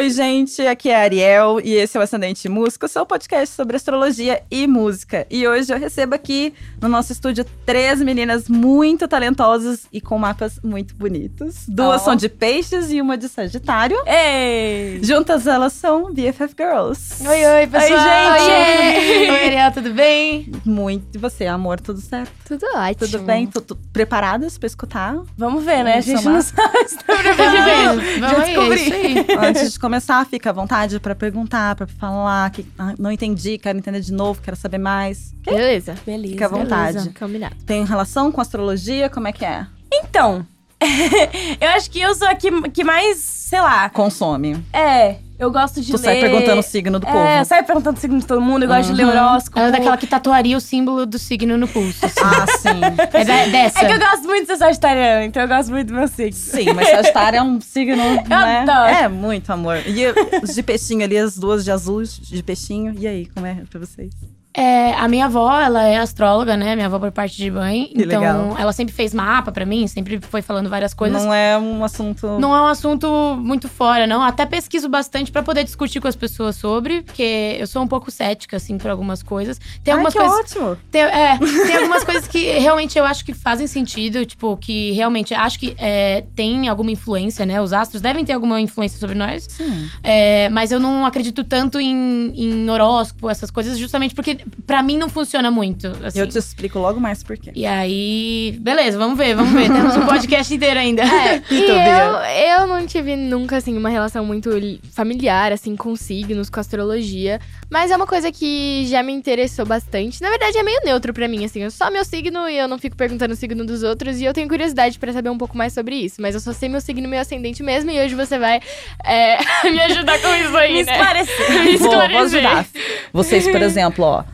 Oi, gente, aqui é a Ariel e esse é o Ascendente Música, seu podcast sobre astrologia e música. E hoje eu recebo aqui no nosso estúdio três meninas muito talentosas e com mapas muito bonitos. Duas Oh. são de peixes e uma de Sagitário. Ei! Juntas elas são BFF Girls. Oi, oi, pessoal! gente! Oi, Ariel, tudo bem? Muito. E você, amor, tudo certo? Tudo ótimo. Tudo bem? Tudo preparadas pra escutar? Vamos ver, né? A Vamos gente somar. não sabe se tá Vamos, preparado. vamos Já aí, descobri. é. Antes de começar, fica à vontade pra perguntar, pra falar que ah, não entendi, quero entender de novo, quero saber mais. Beleza. Beleza. Fica à vontade. Beleza. Combinado. Tem relação com astrologia? Como é que é? Então, eu acho que eu sou a que, que mais, sei lá, Consome. é, eu gosto de tu ler. sai perguntando o signo do É, povo. eu saio perguntando o signo de todo mundo, eu gosto de ler Uhum. horóscopo. Ela é daquela que tatuaria o símbolo do signo no pulso. assim. Ah, sim. É da- dessa. É que eu gosto muito de ser sagitariana, então eu gosto muito do meu signo. Sim, mas Sagitário é um signo, né? adoro. É muito amor. E os de peixinho ali, as duas de azul, de peixinho. E aí, como é pra vocês? É, a minha avó, ela é astróloga, né? Minha avó por parte de mãe. Que então, legal. ela sempre fez mapa pra mim, sempre foi falando várias coisas. Não é um assunto... Não é um assunto muito fora, não. Até pesquiso bastante pra poder discutir com as pessoas sobre, porque eu sou um pouco cética, assim, por algumas coisas. Tem Ai, algumas que coisas. ótimo. Tem, é, tem algumas coisas que realmente eu acho que fazem sentido, tipo, que realmente acho que é, tem alguma influência, né? Os astros devem ter alguma influência sobre nós. Sim. É, mas eu não acredito tanto em, em horóscopo, essas coisas, justamente porque pra mim não funciona muito. Assim. Eu te explico logo mais por quê. E aí, beleza, vamos ver, vamos ver. Temos um podcast inteiro ainda. É, E Então, eu, eu não tive nunca, assim, uma relação muito li- familiar, assim, com signos, com astrologia. Mas é uma coisa que já me interessou bastante. Na verdade, é meio neutro pra mim, assim. Eu só meu signo e eu não fico perguntando o signo dos outros. E eu tenho curiosidade pra saber um pouco mais sobre isso. Mas eu só sei meu signo meu ascendente mesmo. E hoje você vai é, me ajudar com isso aí, Me né? esclarecer. Me Vou, vou esclarecer. ajudar. Vocês, por exemplo, ó.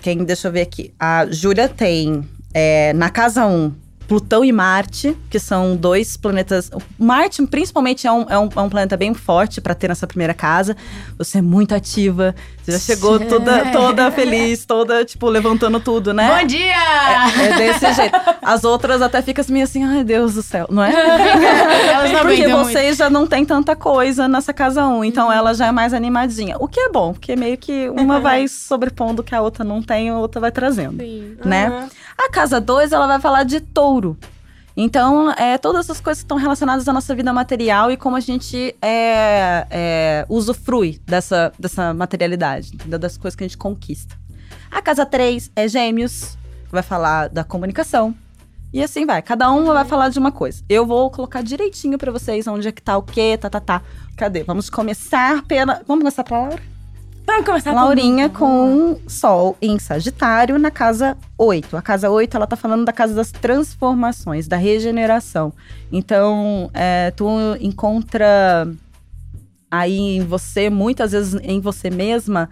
Quem, deixa eu ver aqui. A Júlia tem é, na casa 1 Plutão e Marte, que são dois planetas. Marte, principalmente, é um, é um, é um planeta bem forte pra ter nessa primeira casa. Você é muito ativa. Você já chegou toda, toda feliz, toda, tipo, levantando tudo, né? Bom dia! É desse jeito. As outras até ficam meio assim, ai Deus do céu, não é? Elas não Porque vocês já não tem tanta coisa nessa casa 1, então ela já é mais animadinha. O que é bom, porque meio que uma vai sobrepondo que a outra não tem, a outra vai trazendo, Sim. né? A casa 2, ela vai falar de touro. Então, é, todas essas coisas estão relacionadas à nossa vida material e como a gente é, é, usufrui dessa, dessa materialidade, entendeu? das coisas que a gente conquista. A casa 3 é gêmeos, vai falar da comunicação. E assim vai, cada um vai falar de uma coisa. Eu vou colocar direitinho pra vocês onde é que tá o quê, tá, tá, tá. Cadê? Vamos começar pela... Vamos começar pra Laura? Vamos começar Laurinha com Sol em Sagitário na casa 8. A casa 8, ela tá falando da casa das transformações, da regeneração. Então, é, tu encontra aí em você, muitas vezes em você mesma,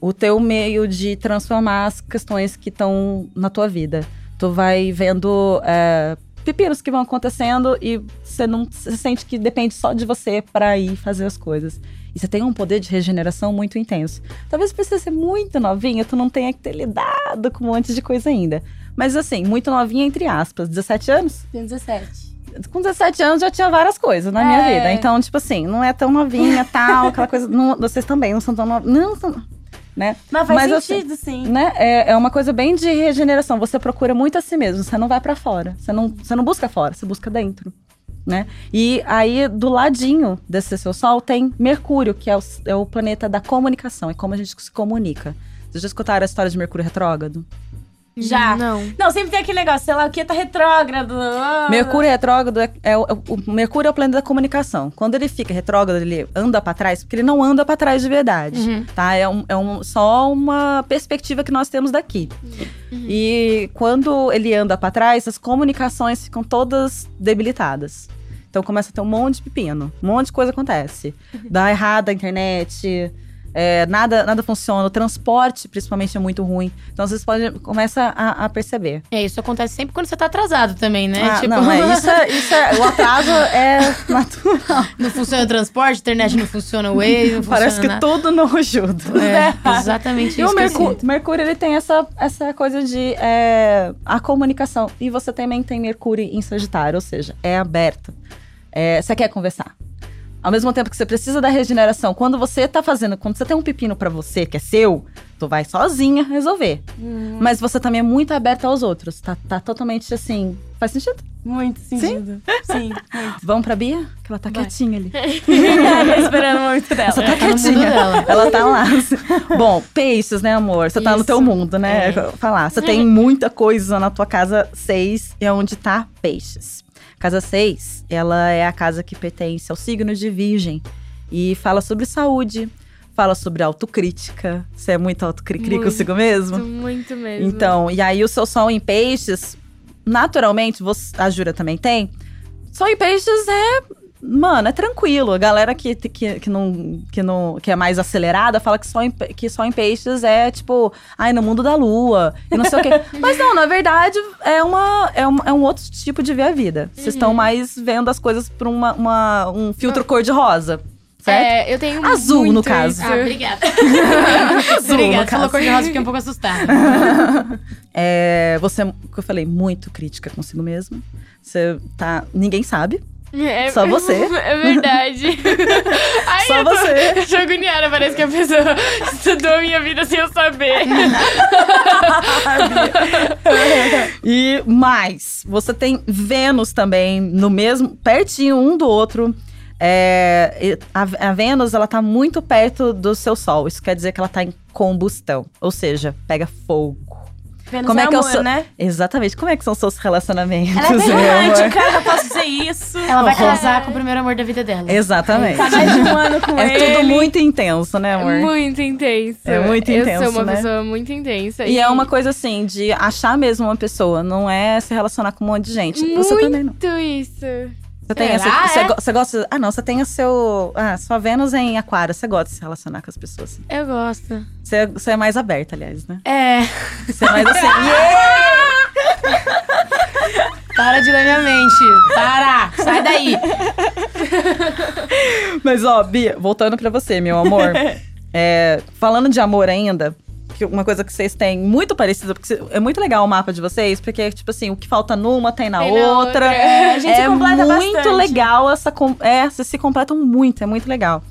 o teu meio de transformar as questões que estão na tua vida. Tu vai vendo é, pepinos que vão acontecendo e você não você sente que depende só de você para ir fazer as coisas. E você tem um poder de regeneração muito intenso. Talvez por você ser muito novinha, tu não tenha que ter lidado com um monte de coisa ainda. Mas assim, muito novinha entre aspas, 17 anos? Tenho 17. com 17 anos já tinha várias coisas na minha É. vida. Então, tipo assim, não é tão novinha, tal, aquela coisa. não- vocês também não são tão novinhos. Não são. Né? Mas faz Mas, assim, sentido, sim. né? É, é uma coisa bem de regeneração. Você procura muito a si mesmo. Você não vai pra fora. Você não, você não busca fora, você busca dentro. Né? E aí, do ladinho desse seu sol, tem Mercúrio, que é o, é o planeta da comunicação. É como a gente se comunica. Vocês já escutaram a história de Mercúrio retrógrado? Já. Não. Não, sempre tem aquele negócio, sei lá, o que tá retrógrado. ah. Mercúrio retrógrado é, é o, o Mercúrio é o planeta da comunicação. Quando ele fica retrógrado, ele anda pra trás, porque ele não anda pra trás de verdade, Uhum. tá? É, um, é um- só uma perspectiva que nós temos daqui. E quando ele anda pra trás, as comunicações ficam todas debilitadas. Então começa a ter um monte de pepino, um monte de coisa acontece. Dá errado a internet, é, nada, nada funciona, o transporte principalmente é muito ruim. Então vocês podem começa a, a perceber. É, isso acontece sempre quando você tá atrasado também, né? Ah, tipo, Não, é, isso, é, isso é. O atraso é natural. não funciona o transporte, a internet não funciona o Waze, não Parece que funciona tudo não ajuda. É, exatamente E isso. o que eu Mercú-. Mercúrio, ele tem essa, essa coisa de é, a comunicação. E você também tem Mercúrio em Sagitário, ou seja, é aberto. É, você quer conversar? Ao mesmo tempo que você precisa da regeneração, quando você tá fazendo, quando você tem um pepino pra você, que é seu, tu vai sozinha resolver. Hum, Mas você também é muito aberta aos outros. Tá, tá totalmente assim. Faz sentido? muito sentido. Sim, muito. Vamos pra Bia? Que ela tá Vai. quietinha ali. Tô esperando muito dela. Você tá tá no quietinha. Ela tá lá. Bom, peixes, né, amor? Você tá no Isso. teu mundo, né? É. Falar. Você tem muita coisa na tua casa 6, é onde tá peixes. Casa 6, ela é a casa que pertence ao signo de Virgem. E fala sobre saúde, fala sobre autocrítica. Você é muito autocrítica consigo mesmo? Muito mesmo. Então, e aí o seu sol em peixes, naturalmente, você, a Jura também tem. Sol em peixes é. Mano, é tranquilo. A galera que, que, que, não, que, não, que é mais acelerada fala que só, em, que só em peixes é tipo, ai, no mundo da lua e não sei o quê. Mas não, na verdade, é, uma, é, um, é um outro tipo de ver a vida. Vocês estão mais vendo as coisas por uma, uma- um filtro cor-de-rosa. É, eu tenho Azul, no muito caso. isso. Ah, obrigada. Azul, obrigada. no Falou caso. cor de rosa, fiquei um pouco assustada. É, você, o que eu falei, muito crítica consigo mesma. Você tá. Ninguém sabe. É, Só você. É verdade. Ai, Só eu tô, você. Eu tô agoniada, parece que a pessoa estudou a minha vida sem eu saber. E mais, você tem Vênus também no mesmo, pertinho um do outro. É, a, a Vênus, ela tá muito perto do seu Sol. Isso quer dizer que ela tá em combustão. Ou seja, pega fogo. Vênus Como é é que é o amor, seu- né? Exatamente. Como é que são seus relacionamentos? Ela é bem amor? romântica, eu posso dizer isso. Ela vai casar com o primeiro amor da vida dela. Exatamente. Tá mais de um ano com É ele. tudo muito intenso, né, amor? Muito intenso. É muito Eu intenso, sou uma né? pessoa muito intensa. E é uma coisa assim, de achar mesmo uma pessoa, não é se relacionar com um monte de gente. Você também não. Muito isso. Você tem essa. É? você gosta. Ah, não, você tem o seu. Ah, sua Vênus é em Aquário. Você gosta de se relacionar com as pessoas. Eu gosto. Você, é- você é mais aberta, aliás, né? É. Você é mais assim. Para de ler minha mente. Para! Sai daí! Mas, ó, Bia, voltando pra você, meu amor. É, falando de amor ainda, uma coisa que vocês têm muito parecida, porque é muito legal o mapa de vocês, porque, tipo assim, o que falta numa tem na Tem outra. outra. É, a gente é completa muito bastante. legal essa. É, vocês se completam muito, é muito legal.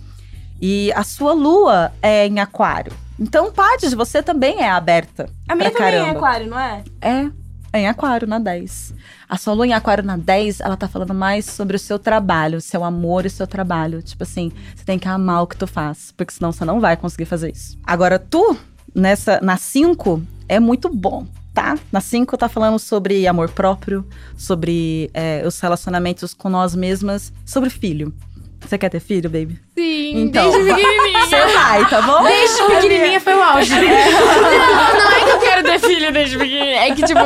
E a sua lua é em aquário. Então, parte de você também é aberta. A minha também é caramba. aquário, não é? É, é em aquário, na 10. A sua lua em aquário na 10, ela tá falando mais sobre o seu trabalho, o seu amor e o seu trabalho. Tipo assim, você tem que amar o que tu faz, porque senão você não vai conseguir fazer isso. Agora, tu, nessa, na 5, é muito bom. Tá? Na 5 tá falando sobre amor próprio, sobre é, os relacionamentos com nós mesmas, sobre filho. Você quer ter filho, baby? Sim, Então, desde pequenininha. Você vai, tá bom? Desde pequenininha foi o auge. Não, não é que eu quero ter filho desde pequenininha. É que, tipo,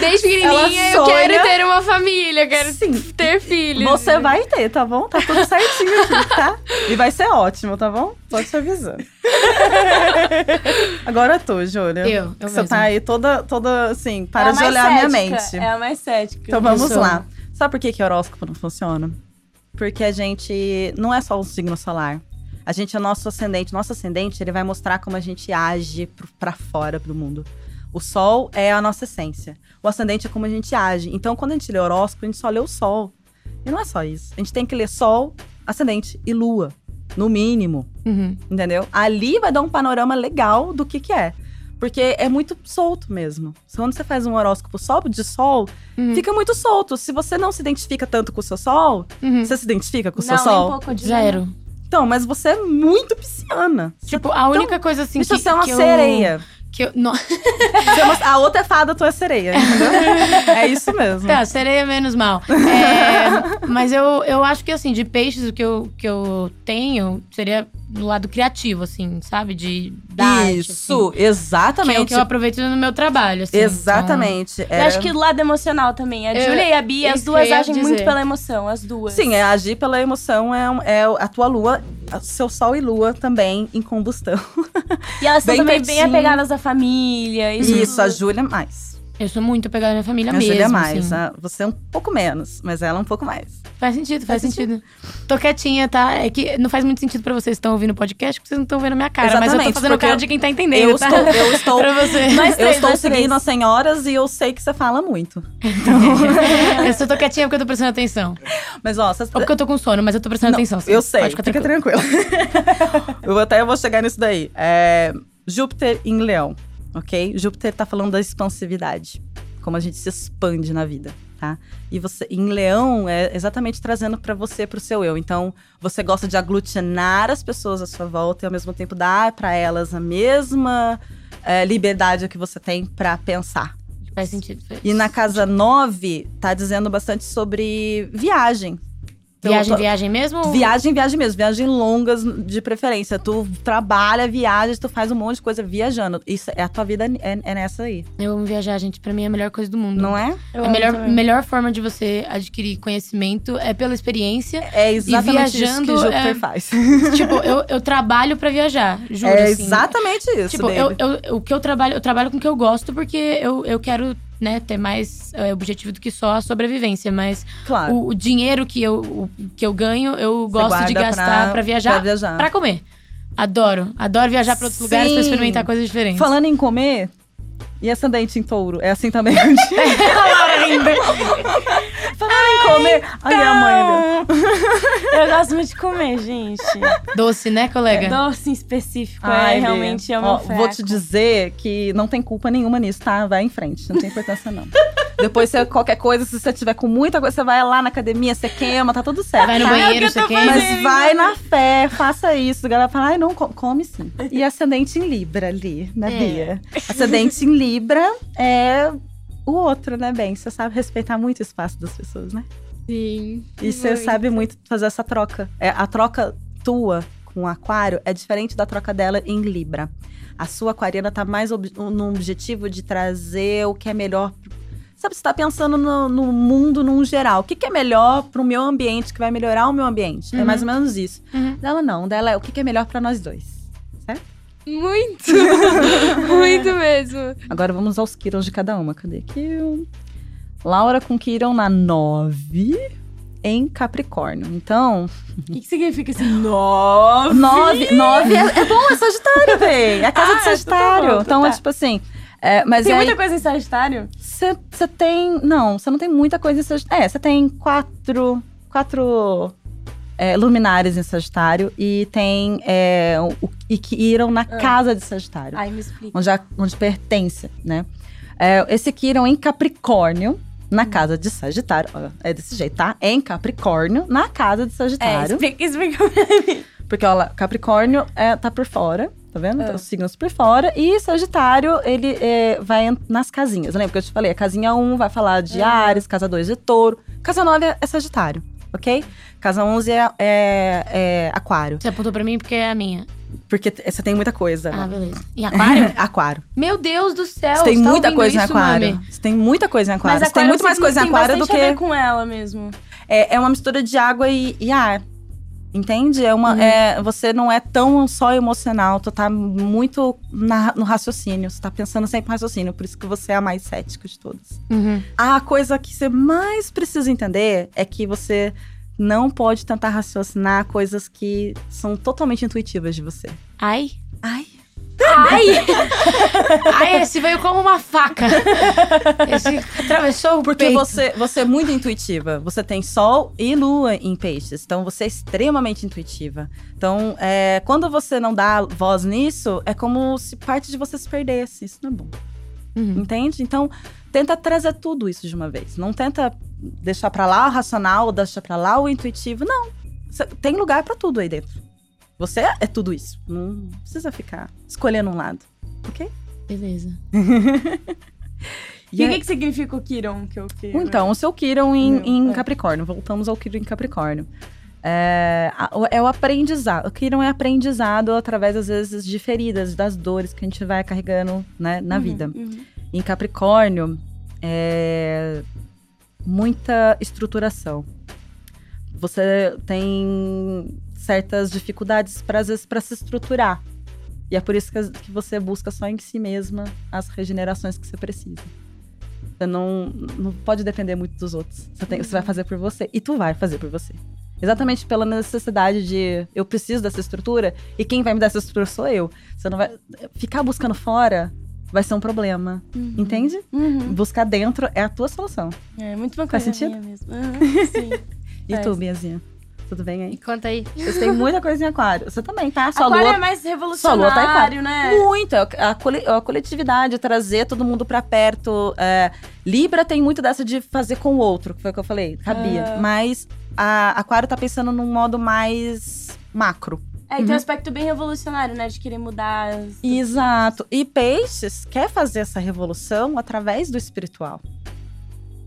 desde pequenininha eu quero ter uma família. Eu quero Sim. ter filhos. Você vai ter, tá bom? Tá tudo certinho aqui, tá? E vai ser ótimo, tá bom? Só te avisando. Agora tu, Júlia. Eu, eu Você mesma. tá aí toda, toda assim, É para a de olhar minha cética, mente. É a mais cética. Então vamos lá. Sabe por que, que horóscopo não funciona? Porque a gente não é só um signo solar. A gente é nosso ascendente. Nosso ascendente, ele vai mostrar como a gente age pra fora do mundo. O sol é a nossa essência. O ascendente é como a gente age. Então, quando a gente lê horóscopo, a gente só lê o sol. E não é só isso. A gente tem que ler sol, ascendente e lua. No mínimo. Uhum. Entendeu? Ali vai dar um panorama legal do que que é. Porque é muito solto mesmo. Quando você faz um horóscopo só de sol, Uhum. fica muito solto. Se você não se identifica tanto com o seu sol, Uhum. você se identifica com o não, seu nem um sol? pouco de Zero. Então, mas você é muito pisciana. Tipo, a única coisa assim Isso que, você é uma que eu- sereia. Que eu, é uma- a outra é fada, tu é sereia, entendeu? é isso mesmo. Tá, sereia menos mal. É, mas eu, eu acho que, assim, de peixes, o que eu, que eu tenho seria do lado criativo, assim, sabe? De da arte, Isso, assim, que é exatamente. o que eu aproveito no meu trabalho, assim. Exatamente. Eu É- acho que do lado emocional também. A Eu- Júlia e a Bia, as duas eu agem dizer. muito pela emoção, as duas. Sim, é agir pela emoção, é, é a tua lua, seu sol e lua também em combustão. E elas estão Bem também bem pertinho. apegadas à família. Isso, Isso, a. Júlia mais. Eu sou muito apegada à minha família A mesmo. Júlia é mais. assim. ah, Você é um pouco menos, mas ela é um pouco mais. Faz sentido, faz, Faz sentido. Tô quietinha, tá? É que não faz muito sentido pra vocês que estão ouvindo o podcast, porque vocês não estão vendo a minha cara. mas eu tô Exatamente, fazendo cara de quem tá entendendo, Eu tá? estou, eu estou, pra você. Nós eu estou seguindo as senhoras e eu sei que você fala muito. eu só tô quietinha porque eu tô prestando atenção. Mas ó, vocês, Ou porque eu tô com sono, mas eu tô prestando Não, atenção. sim. eu sei, Pode ficar fica tranquilo. tranquilo. eu até vou chegar nisso daí. É, Júpiter em Leão, ok? Júpiter tá falando da expansividade, como a gente se expande na vida, tá? E você em Leão é exatamente trazendo pra você, pro seu eu. Então, você gosta de aglutinar as pessoas à sua volta e ao mesmo tempo dar pra elas a mesma é, liberdade que você tem pra pensar. Faz sentido. faz. E na casa 9, tá dizendo bastante sobre viagem. Então, Viagem, tô- viagem mesmo? Viagem, viagem mesmo. Viagem longas de preferência. Tu trabalha, viaja, tu faz um monte de coisa viajando. Isso é a tua vida é, é nessa aí. Eu amo viajar, gente. Pra mim é a melhor coisa do mundo. Não é? Eu A melhor, também. melhor forma de você adquirir conhecimento é pela experiência. É exatamente isso que viajando, Júpiter é- faz. tipo, eu, eu trabalho pra viajar, juro. é assim. exatamente isso. Tipo, eu, eu, o que eu trabalho, eu trabalho com o que eu gosto porque eu, eu quero, né, ter mais é, objetivo do que só a sobrevivência. Mas Claro. o, o dinheiro que eu, o, que eu ganho, eu Você gosto de gastar pra, pra viajar, viajar. pra comer. Adoro. Adoro viajar pra outros lugares pra Sim. experimentar coisas diferentes. Falando em comer, e ascendente em touro? É assim também? Falando em comer. Ai, a mãe. né? Eu gosto muito de comer, gente. Doce, né, colega? Doce em específico, Ai, é realmente é fraco. Vou te dizer que não tem culpa nenhuma nisso, tá? Vai em frente, não tem importância não. Depois, você, qualquer coisa, se você tiver com muita coisa, você vai lá na academia, você queima, tá tudo certo. Vai no banheiro, você fazendo. Mas vai na fé, faça isso. A galera fala, ai, não, co- come sim. E ascendente em Libra ali, né, É. Bia? Ascendente em Libra é o outro, né, bem? Você sabe respeitar muito o espaço das pessoas, né? Sim. E você muito. sabe muito fazer essa troca. É, a troca tua com o aquário é diferente da troca dela em Libra. A sua aquariana tá mais ob no objetivo de trazer o que é melhor. Sabe, você tá pensando no, no mundo num geral. O que, que é melhor pro meu ambiente, que vai melhorar o meu ambiente? É Uhum. mais ou menos isso. Uhum. Dela não, dela é o que, que é melhor pra nós dois. Muito! Muito mesmo. Agora vamos aos Kirons de cada uma. Cadê aqui? Laura com Kiron na 9 em Capricórnio. Então, O que, que significa esse nove? Nove, nove é, é bom, é Sagitário, véi. É a casa Ah, de Sagitário. então tá então, tá. é tipo assim. é, mas Tem é muita coisa em Sagitário? Você tem. Não, você não tem muita coisa em Sagitário. É, você tem quatro. Quatro. É, luminares em Sagitário e tem é, o, e que iram na casa de Sagitário, Ai, me explica. onde, a- onde pertence, né? É, esse Kiron em Capricórnio, na casa de Sagitário. ó, é desse jeito, tá? Em Capricórnio, na casa de É, Sagitário. explica, explica. Porque, olha, Capricórnio é, tá por fora, tá vendo? Ah. Os signos por fora. E Sagitário, ele é, vai nas casinhas. Lembra que eu te falei? A casinha 1 vai falar de Ah. Ares, casa 2 de Touro. Casa 9 é, é Sagitário, ok? Casa 11 é, é- é Aquário. Você apontou pra mim porque é a minha. Porque você tem muita coisa. Ah, né? beleza. E aquário? aquário. Meu Deus do céu! Você tem você tá muita coisa em aquário. mami? Você tem muita coisa em aquário. Mas Você tem aquário muito mais coisa em tem aquário do bastante a ver que. com ela mesmo. É, é uma mistura de água e, e ar. Entende? É uma, Uhum. é, você não é tão só emocional, tu tá muito na- no raciocínio, você tá pensando sempre no raciocínio, por isso que você é a mais cética de todas. Uhum. A coisa que você mais precisa entender é que você não pode tentar raciocinar coisas que são totalmente intuitivas de você. Ai. Ai. Ai! Ai, esse veio como uma faca. Esse atravessou o Porque peito. você, você é muito intuitiva. Você tem sol e lua em peixes. Então você é extremamente intuitiva. Então, é, quando você não dá voz nisso, é como se parte de você se perdesse. Isso não é bom. Uhum. Entende? Então, tenta trazer tudo isso de uma vez. Não tenta deixar pra lá o racional, deixar pra lá o intuitivo. Não. Tem lugar pra tudo aí dentro. Você é tudo isso. Não precisa ficar escolhendo um lado. Ok? Beleza. E o que, que significa o Kiron? Que eu quero? Então, o seu Kiron em, em é. Capricórnio. Voltamos ao Kiron em Capricórnio. É, é o aprendizado. O Kiron é aprendizado através, às vezes, de feridas, das dores que a gente vai carregando né, na Uhum, vida. uhum. Em Capricórnio, é muita estruturação. Você tem certas dificuldades, pra, às vezes, para se estruturar. E é por isso que, que você busca só em si mesma as regenerações que você precisa. Você não, não pode depender muito dos outros. Você, tem- você vai fazer por você. E tu vai fazer por você. Exatamente pela necessidade de eu preciso dessa estrutura e quem vai me dar essa estrutura sou eu. Você não vai. Ficar buscando fora vai ser um problema. Entende? Uhum. Buscar dentro é a tua solução. É muito uma Faz coisa sentido? minha mesmo. Uhum, sim. E Faz. tu, Biazinha? Tudo bem aí? Conta aí. Vocês têm muita coisa em aquário. Você também, tá? Sua Aquário lua é mais Sua lua tá em revolucionário, né? Muito, é a coletividade, trazer todo mundo pra perto. é, Libra tem muito dessa de fazer com o outro, que foi o que eu falei, cabia. Ah. Mas a Aquário tá pensando num modo mais macro. É, e tem um aspecto bem revolucionário, né? De querer mudar. as- Exato. E Peixes quer fazer essa revolução através do espiritual.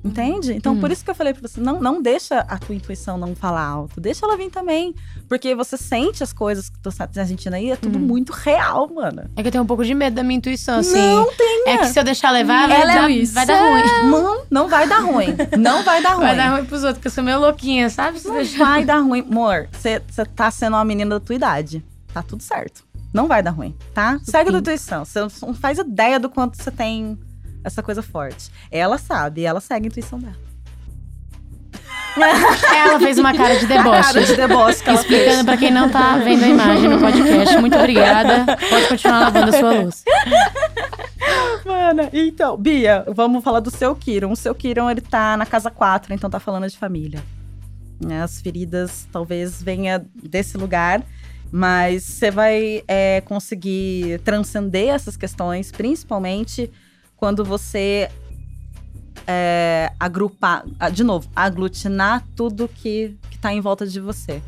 Entende? Então, Uhum. por isso que eu falei pra você, não, não deixa a tua intuição não falar alto. Deixa ela vir também. Porque você sente as coisas que tu tá sentindo aí, é tudo Uhum. muito real, mano. É que eu tenho um pouco de medo da minha intuição, assim. Não tenha. É que se eu deixar levar, vai, Ela dar, é- vai dar ruim. Não, não vai dar ruim. Não vai dar ruim. Vai dar ruim pros outros, porque eu sou meio louquinha, sabe? Se Não deixar... vai dar ruim. Amor, você tá sendo uma menina da tua idade. Tá tudo certo. Não vai dar ruim, tá? Segue a tua intuição. Você não faz ideia do quanto você tem essa coisa forte. Ela sabe, ela segue a intuição dela. Ela fez uma cara de deboche. Cara de deboche que ela Explicando fez. pra quem não tá vendo a imagem no podcast. Muito obrigada. Pode continuar lavando a sua luz. Mana, então, Bia, vamos falar do seu Kiron. O seu Kiron, ele tá na casa 4, então tá falando de família. Né, As feridas talvez venha desse lugar, mas você vai é, conseguir transcender essas questões, principalmente quando você é, agrupar, ah, de novo, aglutinar tudo que, que tá em volta de você.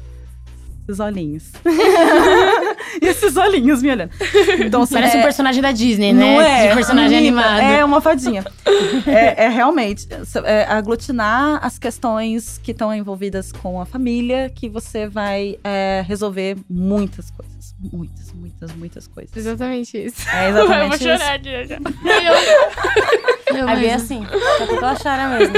Esses olhinhos. esses olhinhos me olhando. Então, assim, Parece é- um personagem da Disney, né? não é? De personagem Amiga, animado. É uma fadinha. é, é realmente é, aglutinar as questões que estão envolvidas com a família, que você vai é, resolver muitas coisas. Muitas, muitas, muitas coisas. Exatamente isso. É eu vou exatamente isso. chorar já. Eu A Bia é assim. Só que ela chora mesmo.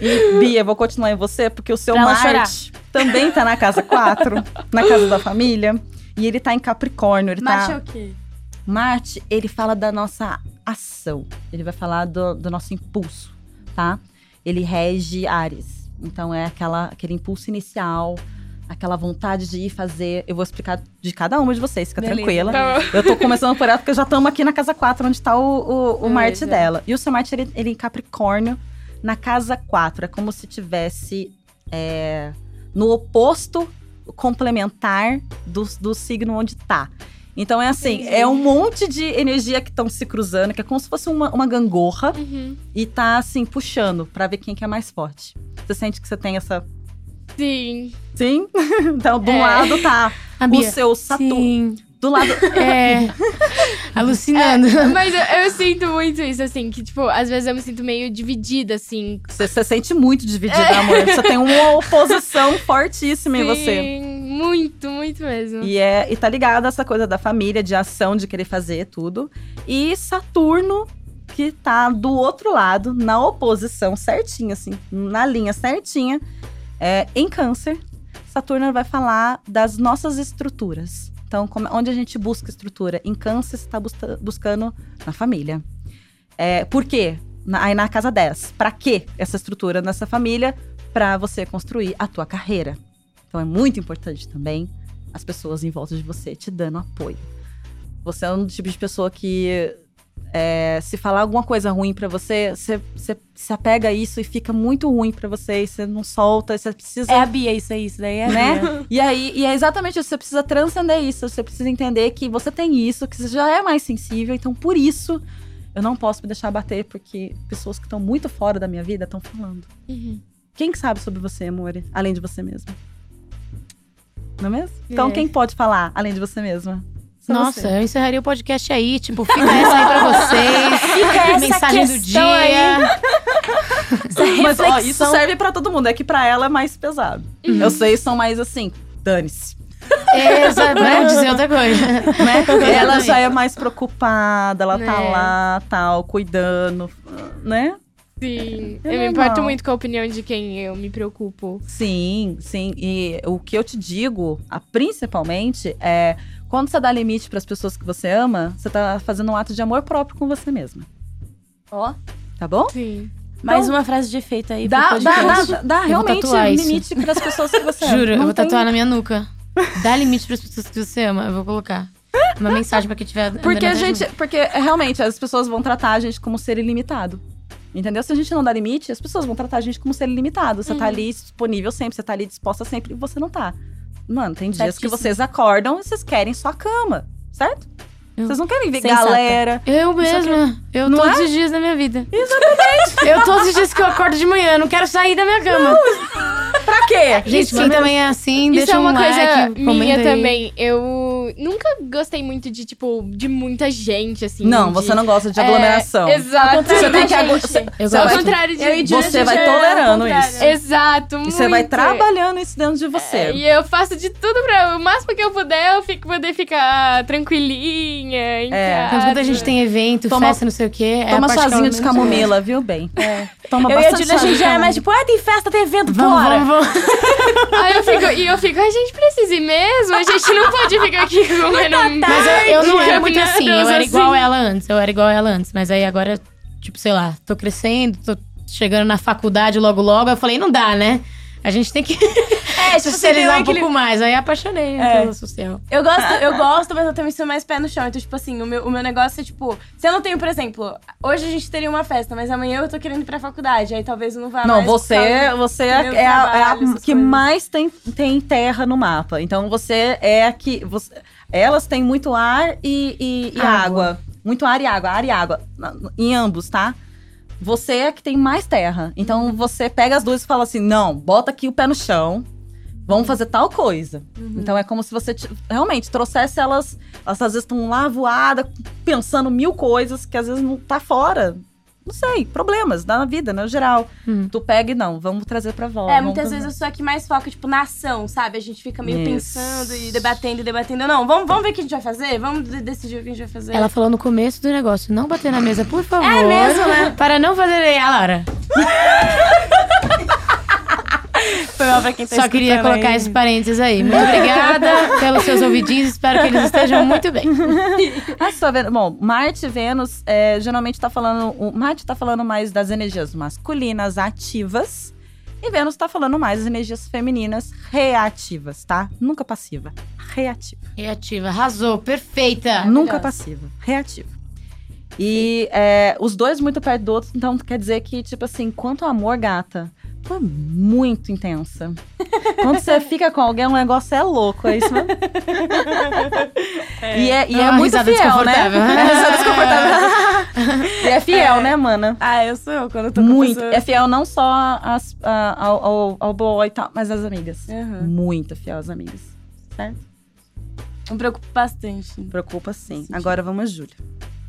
E, Bia, eu vou continuar em você, porque o seu Pra Marte também tá na casa 4, na casa da família. E ele tá em Capricórnio. Ele Mate tá... é o quê? Marte, ele fala da nossa ação. Ele vai falar do, do nosso impulso, tá? Ele rege Ares. Então é aquela, aquele impulso inicial, aquela vontade de ir fazer. Eu vou explicar de cada uma de vocês, fica Beleza. tranquila. Tá. Eu tô começando por ela porque já estamos aqui na casa 4, onde tá o, o, o. Marte dela. E o seu Marte, ele, ele em Capricórnio, na casa 4. É como se tivesse é, no oposto complementar do, do signo onde tá. Então é assim, Entendi. é um monte de energia que estão se cruzando, que é como se fosse uma, uma gangorra Uhum. e tá assim, puxando pra ver quem que é mais forte. Você sente que você tem essa. Sim. Sim? então, de um É. lado tá o seu Saturno. Sim. Do lado. É. Alucinando. Mas eu, eu sinto muito isso, assim, que, tipo, às vezes eu me sinto meio dividida, assim. Você, você sente muito dividida, amor. Você tem uma oposição fortíssima em você. Sim, muito, muito mesmo. E, é, e tá ligado a essa coisa da família, de ação, de querer fazer tudo. E Saturno, que tá do outro lado, na oposição, certinho, assim, na linha certinha, é, em câncer. Saturno vai falar das nossas estruturas. Então, como- onde a gente busca estrutura? Em câncer, você está buscando na família. É, por quê? Na- aí na casa 10. Para quê essa estrutura nessa família? Para você construir a tua carreira. Então é muito importante também as pessoas em volta de você te dando apoio. Você é um tipo de pessoa que é, se falar alguma coisa ruim pra você, você, você se apega a isso e fica muito ruim pra você e você não solta, você precisa É a Bia, isso aí, isso daí é né? E aí, e é exatamente isso. Você precisa transcender isso. Você precisa entender que você tem isso, que você já é mais sensível. Então, por isso, eu não posso me deixar bater, porque pessoas que estão muito fora da minha vida estão falando. Uhum. Quem que sabe sobre você, amor? Além de você mesma? Não é mesmo? Então, É. quem pode falar além de você mesma? Só Nossa, você. eu encerraria o podcast aí. Tipo, fica essa aí pra vocês. Fica essa Mensagem do dia. aí. Mas, ó, isso serve pra todo mundo. É que pra ela é mais pesado. Eu sei, são mais assim, dane-se. Exato, não dizer outra coisa. né? Ela já é mais preocupada, ela tá Né. lá, tal, cuidando, né? Sim. É eu me importo muito com a opinião de quem eu me preocupo. Sim, sim. E o que eu te digo, a- principalmente, é quando você dá limite pras pessoas que você ama, você tá fazendo um ato de amor próprio com você mesma. Ó, Tá bom? Sim. Mais uma frase de efeito aí. Dá, dá, dá, dá realmente limite para as pessoas que você ama. Juro, eu Não vou tem- tatuar na minha nuca. Dá limite pras pessoas que você ama. Eu vou colocar. Uma mensagem pra quem tiver. Porque a gente. Porque é, realmente as pessoas vão tratar a gente como ser ilimitado. Entendeu? Se a gente não dá limite, as pessoas vão tratar a gente como ser ilimitado. Você tá ali disponível sempre, você tá ali disposta sempre e você não tá. Mano, tem dias que Certíssimo. vocês acordam e vocês querem só a cama, certo? Eu- Vocês não querem ver Sensata. galera. Eu mesma. Eu Não todos é? os dias da minha vida. Exatamente. eu todos os dias que eu acordo de manhã, não quero sair da minha cama. Pra quê? Gente, quem também é assim, Isso deixa é uma um coisa like, minha também. Eu nunca gostei muito de, tipo, de muita gente, assim. Não, de- você não gosta de É, aglomeração. exato. Você tem que agu- gente. você- Eu você Ao contrário de... E Você vai é tolerando isso. Exato, E muito. você vai trabalhando isso dentro de você. É, e eu faço de tudo pra... O máximo que eu puder, eu fico, poder ficar tranquilinha, em É. casa. Quando a gente tem evento, Toma- festa, não sei o quê. é Toma chazinho de menos camomila, viu, bem? É. Toma Eu e a Julia, a gente de já é mais tipo, ah, tem festa, tem evento, Vamos, bora. vamos, vamos. Aí eu fico, e eu fico, a gente precisa ir mesmo? A gente não pode ficar aqui comendo Mas eu, eu não era muito assim, eu era igual assim. ela antes, eu era igual ela antes. Mas aí agora, tipo, sei lá, tô crescendo, tô chegando na faculdade logo logo, eu falei, não dá, né? A gente tem que É, tipo, você tem socializar um pouco mais. Aí apaixonei É. pela social. Eu gosto, eu gosto, mas eu também sou mais pé no chão. Então, tipo assim, o meu, o meu negócio é, tipo... Se eu não tenho, por exemplo... Hoje a gente teria uma festa, mas amanhã eu tô querendo ir pra faculdade. Aí talvez eu não vá Não, mais. por você, causa- você é, é a, é a trabalho, que coisas. mais tem, tem terra no mapa. Então você é a que. Você, elas têm muito ar e, e- e água. Água. Muito ar e água, ar e água. Em ambos, tá? Você é que tem mais terra. Então você pega as duas e fala assim: não, bota aqui o pé no chão. Vamos fazer tal coisa. Então é como se você realmente trouxesse elas. Elas às vezes estão lá voadas, pensando mil coisas que às vezes não tá fora. Não sei, problemas na vida, no geral. Hum. Tu pega e não, vamos trazer pra volta. É, muitas vezes eu sou a que mais foca, tipo, na ação, sabe? A gente fica meio Isso. pensando e debatendo e debatendo. Não, vamos, vamos ver o que a gente vai fazer? Vamos de- decidir o que a gente vai fazer. Ela falou no começo do negócio, não bater na mesa, por favor. É mesmo, né? Para não fazer... A Laura, Mal pra quem tá só queria colocar aí. esses parênteses aí. Muito obrigada pelos seus ouvidinhos, espero que eles estejam muito bem. Ah, só vendo. Bom, Marte e Vênus é, geralmente tá falando. O Marte tá falando mais das energias masculinas ativas. E Vênus tá falando mais das energias femininas reativas, tá? Nunca passiva. Reativa. Reativa, arrasou, perfeita. Nunca passiva. Reativa. E é, os dois muito perto do outro, então quer dizer que, tipo assim, quanto amor, gata, tu é muito intensa. Quando você fica com alguém, o negócio é louco, é isso mesmo? E é, e É é muito fiel, né? desconfortável. É uma risada desconfortável. e é fiel, né, mana? Ah, eu sou eu quando eu tô Muito. pessoa. É fiel não só às- a- ao, ao, ao boy e tal, mas às amigas. Uhum. Muito fiel às amigas. Certo? Me preocupo bastante. Preocupa sim. Agora vamos a Júlia.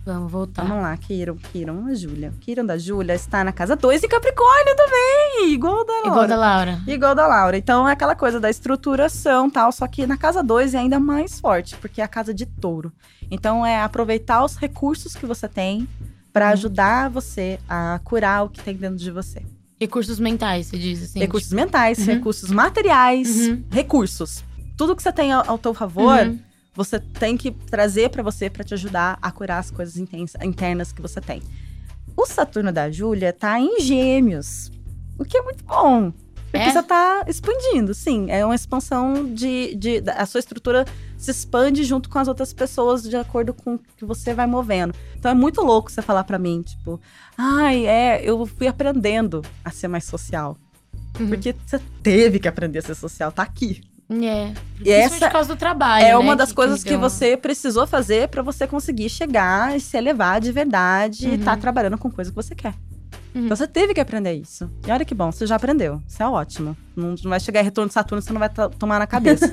Vamos voltar. Vamos lá, Kiron, Kiron, a Júlia. Kiron da Júlia está na casa 2 em Capricórnio também, igual da Laura. Igual da Laura. Igual da Laura. Então é aquela coisa da estruturação e tal, só que na casa 2 é ainda mais forte, porque é a casa de touro. Então é aproveitar os recursos que você tem para Uhum. ajudar você a curar o que tem dentro de você. Recursos mentais, você diz assim. recursos mentais, Uhum. recursos materiais, Uhum. recursos. Tudo que você tem ao, ao teu favor, Uhum. Você tem que trazer pra você pra te ajudar a curar as coisas intensa- internas que você tem. O Saturno da Júlia tá em Gêmeos, o que é muito bom. Porque É? você tá expandindo, sim. É uma expansão de, de. A sua estrutura se expande junto com as outras pessoas de acordo com o que você vai movendo. Então é muito louco você falar pra mim, tipo, ai, é, eu fui aprendendo a ser mais social. Uhum. Porque você teve que aprender a ser social, tá aqui. É. E essa por causa do trabalho. é né, uma das coisas que, deu- você precisou fazer pra você conseguir chegar e se elevar de verdade e Uhum. estar trabalhando com coisa que você quer. Uhum. Então você teve que aprender isso. E olha que bom, você já aprendeu. Isso é ótimo. Não, não vai chegar em retorno de Saturno, você não vai to- tomar na cabeça.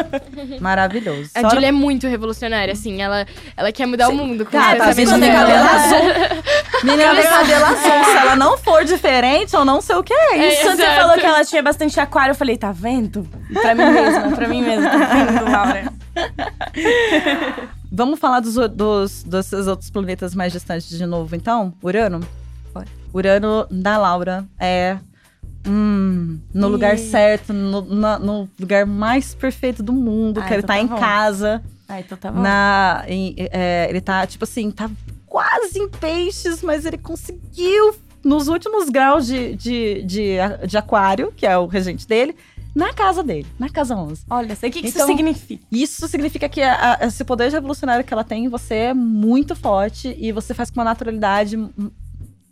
Maravilhoso. A Só- Julia é muito revolucionária, assim. Ela, ela quer mudar o mundo com Cara, tá, bicha tem cabelo azul. Menina tem cabelo azul. Se ela não for diferente, eu não sei o que é É, isso. Quando você exato. falou que ela tinha bastante aquário, eu falei, tá vendo? Pra mim mesma, pra mim mesma. Tá vendo, Laura? Vamos falar dos, dos, desses outros planetas mais distantes de novo, então? Urano? Bora. Urano da Laura é. hum, no lugar Ih. certo, no, na- no lugar mais perfeito do mundo, Ah, que ele então tá tá em bom. casa. Ah, então tá bom. Na, em- é, ele tá, tipo assim, tá quase em peixes, mas ele conseguiu nos últimos graus de, de, de, de aquário, que é o regente dele, na casa dele, na casa 11. Olha, sei o que, que Então- isso significa. Isso significa que a- a- esse poder revolucionário que ela tem em você é muito forte e você faz com uma naturalidade.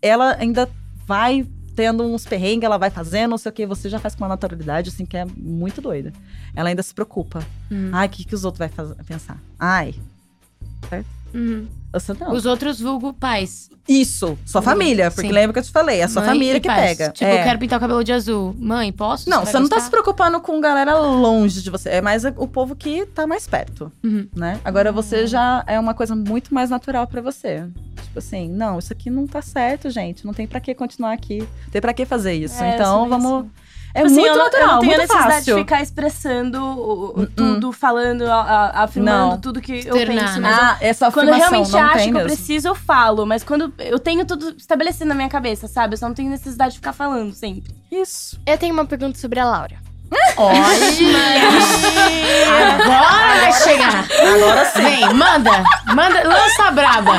Ela ainda vai tendo uns perrengues, ela vai fazendo, não sei o que, você já faz com uma naturalidade, assim, que é muito doida. Ela ainda se preocupa. Hum. Ai, o que, que os outros vão pensar? Ai, Uhum. você não. Os outros vulgo pais. Isso, sua família, porque Sim. lembra que eu te falei, é a sua família que pais. pega. Tipo, É. eu quero pintar o cabelo de azul. Mãe, posso? Não, você não tá gostar? se preocupando com galera longe de você. É mais o povo que tá mais perto, Uhum. né? Agora você já é uma coisa muito mais natural pra você. Tipo assim, não, isso aqui não tá certo, gente. Não tem pra que continuar aqui. Não tem pra que fazer isso. É, então, vamos. isso. É Tipo assim, muito eu não, natural, eu não tenho a muito necessidade fácil. de ficar expressando o- o- tudo, falando, a- a- afirmando Não. tudo que eu Externar, penso. né? Mas eu- Ah, essa quando eu realmente acho que eu mesmo. preciso, eu falo. Mas quando eu tenho tudo estabelecido na minha cabeça, sabe? Eu só não tenho necessidade de ficar falando sempre. Isso. Eu tenho uma pergunta sobre a Laura. Agora vai chegar. Agora sim. Vem, manda. Manda, lança a braba.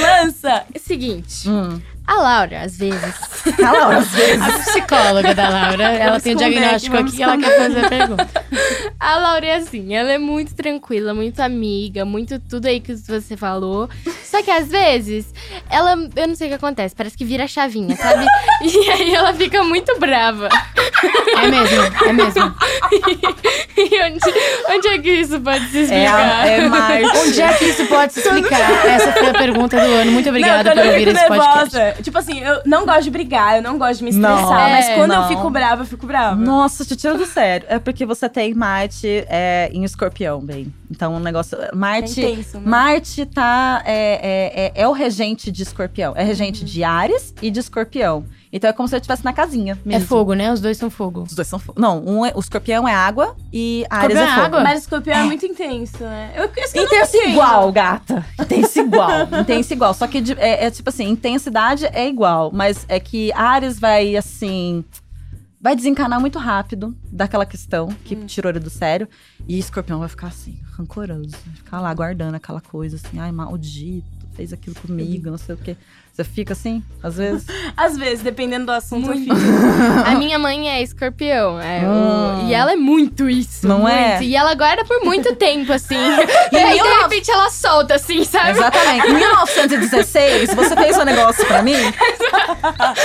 Lança! É o seguinte, Hum. A Laura, às vezes, A Laura, às vezes. A psicóloga da Laura, ela tem o esconder diagnóstico aqui, vamos e ela quer fazer a pergunta. a Laura é assim, ela é muito tranquila, muito amiga, muito tudo aí que você falou. Só que às vezes, ela, eu não sei o que acontece, parece que vira a chavinha, sabe? E aí ela fica muito brava. É mesmo, é mesmo. E onde, onde é que isso pode se É, explicar? é Marte. Onde é que isso pode se explicar? Essa foi a pergunta do ano. Muito obrigada não, por ouvir esse podcast. Tipo assim, eu não gosto de brigar, eu não gosto de me Não. estressar. mas É, quando não. eu fico brava, eu fico brava. Nossa, te tiro do sério. É porque você tem Marte é, em escorpião, bem. Então, um negócio. Marte. É intenso, né? Marte tá. É, é, é, é o regente de escorpião. É regente de Ares e de escorpião. Então é como se eu estivesse na casinha. É Mesmo. fogo, né? Os dois são fogo. Os dois são fogo. Não, um é- o escorpião é água e Ares Escorpião é é fogo. água? Mas escorpião é muito intenso, né? Eu eu Intenso igual, gata. Intenso igual. Intenso igual. Só que é, é tipo assim, intensidade é igual. Mas é que Ares vai, assim. Vai desencanar muito rápido daquela questão que Hum. tirou ele do sério. E escorpião vai ficar assim, rancoroso. Vai ficar lá guardando aquela coisa assim. Ai, maldito, fez aquilo comigo, não sei o quê. Você fica assim, às vezes. Às vezes, dependendo do assunto, eu fico. A minha mãe é escorpião. é, o- Hum. e ela é muito isso. Não muito. é? E ela guarda por muito tempo, assim. e aí, de eu- repente, ela solta, assim, sabe? Exatamente. Em 1916, você fez um negócio pra mim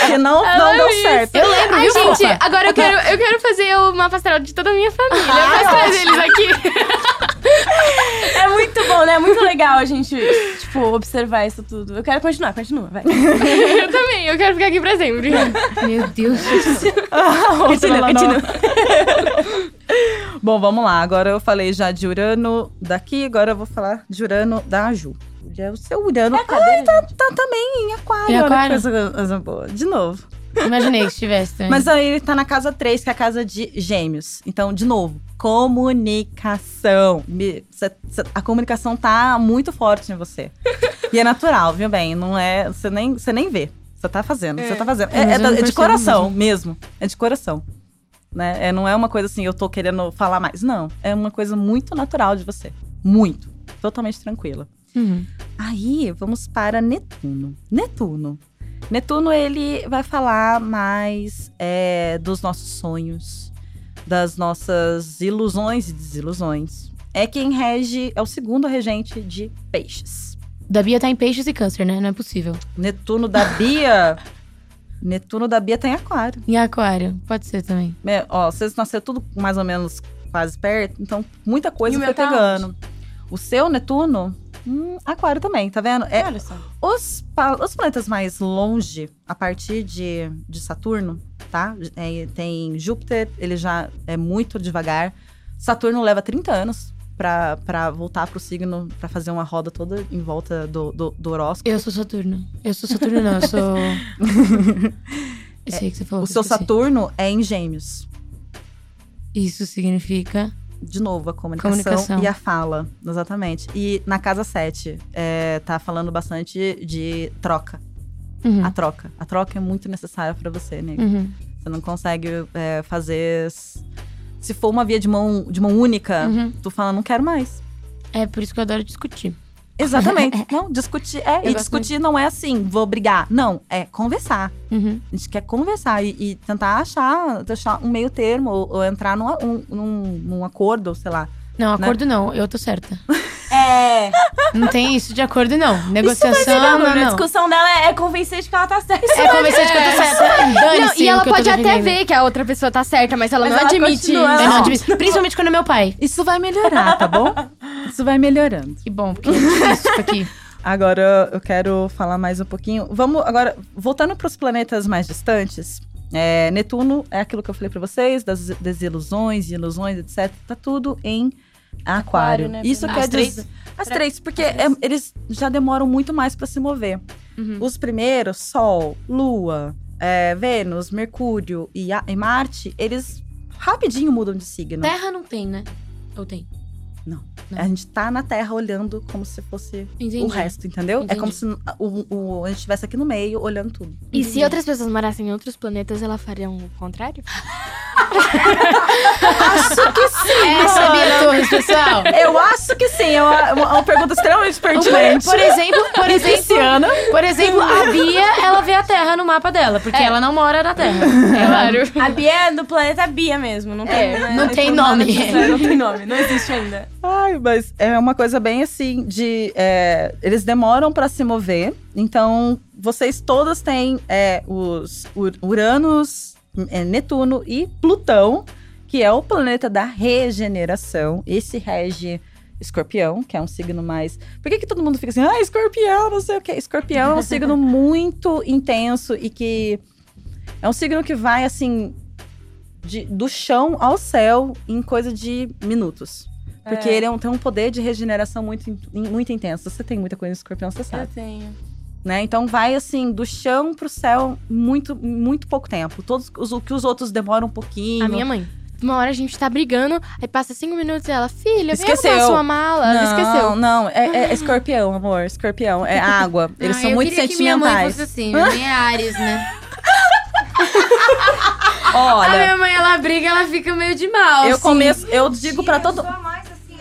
que não, não deu certo. Eu lembro, Ai, viu, gente, fofa? agora eu quero, eu quero fazer uma pastoral de toda a minha família. Posso trazer eles aqui? É muito bom, né? É muito legal a gente, tipo, observar isso tudo. Eu quero continuar, continua, vai. eu também, eu quero ficar aqui pra sempre. Meu Deus. Continua, Ela não- continua. Bom, vamos lá. Agora eu falei já de Urano daqui, agora eu vou falar de Urano da Ju. É o seu Urano. Ai, tá, tá também em aquário. Em olha que aquário? coisa, coisa boa. De novo. Imaginei que estivesse também. Mas aí ele tá na casa 3, que é a casa de gêmeos. Então, de novo, comunicação. Me- cê- cê- a comunicação tá muito forte em você. e é natural, viu bem? Não é. Você nem, você nem vê. Você tá fazendo, você tá fazendo. É, É, mas é eu da- não é de percebo coração mesmo. É de coração. Né? É, não é uma coisa assim, eu tô querendo falar mais. Não. É uma coisa muito natural de você. Muito. Totalmente tranquila. Uhum. Aí, vamos para Netuno. Netuno. Netuno, ele vai falar mais é, dos nossos sonhos, das nossas ilusões e desilusões. É quem rege, é o segundo regente de peixes. Da Bia tá em peixes e câncer, né? Não é possível. Netuno da Bia. Netuno da Bia tem aquário. Em aquário, pode ser também. É, ó, vocês nasceram tudo mais ou menos quase perto, então muita coisa E o foi meu tá pegando. O seu Netuno, hum, aquário também, tá vendo? É, Olha só. Os, os planetas mais longe, a partir de, de Saturno, tá? É, tem Júpiter, ele já é muito devagar. Saturno leva 30 anos pra, pra voltar pro signo, pra fazer uma roda toda em volta do, do, do horóscopo. Eu sou Saturno. Eu sou Saturno, não. Eu sou. Eu sei o que você falou. O seu. Saturno é em Gêmeos. Isso significa. De novo, a comunicação, Comunicação. e a fala, exatamente. E na casa 7, é, tá falando bastante de troca. Uhum. A troca. A troca é muito necessária pra você, né? Uhum. Você não consegue é, fazer. Se for uma via de mão, de mão única, Uhum. tu fala, não quero mais. É por isso que eu adoro discutir. Exatamente. não, discutir. É, e discutir não é assim, vou brigar. Não, é conversar. Uhum. A gente quer conversar e, e tentar achar, achar um meio termo ou, ou entrar num, um- num, num acordo, sei lá. Não, acordo não, eu tô certa. É. Não tem isso de acordo, não. Negociação, Não, não, a não. discussão dela é, é convencer de que ela tá certa. É convencer de que eu tô certa. Não, e ela pode até defendendo. ver que a outra pessoa tá certa, mas ela Mas não ela admite continua, Eu não admito. Principalmente quando é meu pai. Isso vai melhorar, tá bom? Isso vai melhorando. Que bom, porque é difícil isso aqui. Agora eu quero falar mais um pouquinho. Vamos agora, voltando para os planetas mais distantes. é, Netuno é aquilo que eu falei para vocês, das desilusões, ilusões, etc. Tá tudo em aquário. Aquário, né? Isso As quer três? dizer. As três, porque é- eles já demoram muito mais para se mover. Uhum. Os primeiros, Sol, Lua, é, Vênus, Mercúrio e, a- e Marte, eles rapidinho mudam de signo. Terra não tem, né? Ou tem? Não. A gente tá na Terra olhando como se fosse Entendi. o resto, entendeu? É Entendi. como se o, o- a gente estivesse aqui no meio olhando tudo. E se outras pessoas morassem em outros planetas, elas fariam o contrário? Essa é a minha torre, pessoal. Eu acho que sim, é uma, é uma pergunta extremamente Por, pertinente. por exemplo, por exemplo, Pisciana. por exemplo, a Bia, ela vê a Terra no mapa dela, porque ela não mora na Terra. Ela- A Bia é do planeta Bia mesmo. Não tem, É, né? não tem nada nome. Não tem nome, não existe ainda. Ai, mas é uma coisa bem assim de. é, eles demoram pra se mover. Então, vocês todas têm é, os Ur- Uranus, é, Netuno e Plutão, que é o planeta da regeneração. Esse rege escorpião, que é um signo mais. Por que, que todo mundo fica assim, ah, escorpião, não sei o quê? Escorpião é um signo muito intenso e que. É um signo que vai assim. de- do chão ao céu em coisa de minutos. Porque É. ele é um- tem um poder de regeneração muito, muito intenso. Você tem muita coisa no escorpião, você Eu sabe. tenho. Né? Então vai assim, do chão pro céu, muito, muito pouco tempo. Todos os o que os outros demoram um pouquinho. A minha mãe. Uma hora a gente tá brigando, aí passa cinco minutos e ela, filha, vem Esqueceu. arrumar sua mala. Não, esqueceu. não, é, é escorpião, amor. Escorpião, é água. Eles Ah, são eu muito queria que minha mãe sentimentais. fosse assim. Minha mãe é Ares, né? A Olha, minha mãe, ela briga, ela fica meio de mal. eu assim. começo, eu digo pra todo. Eu sou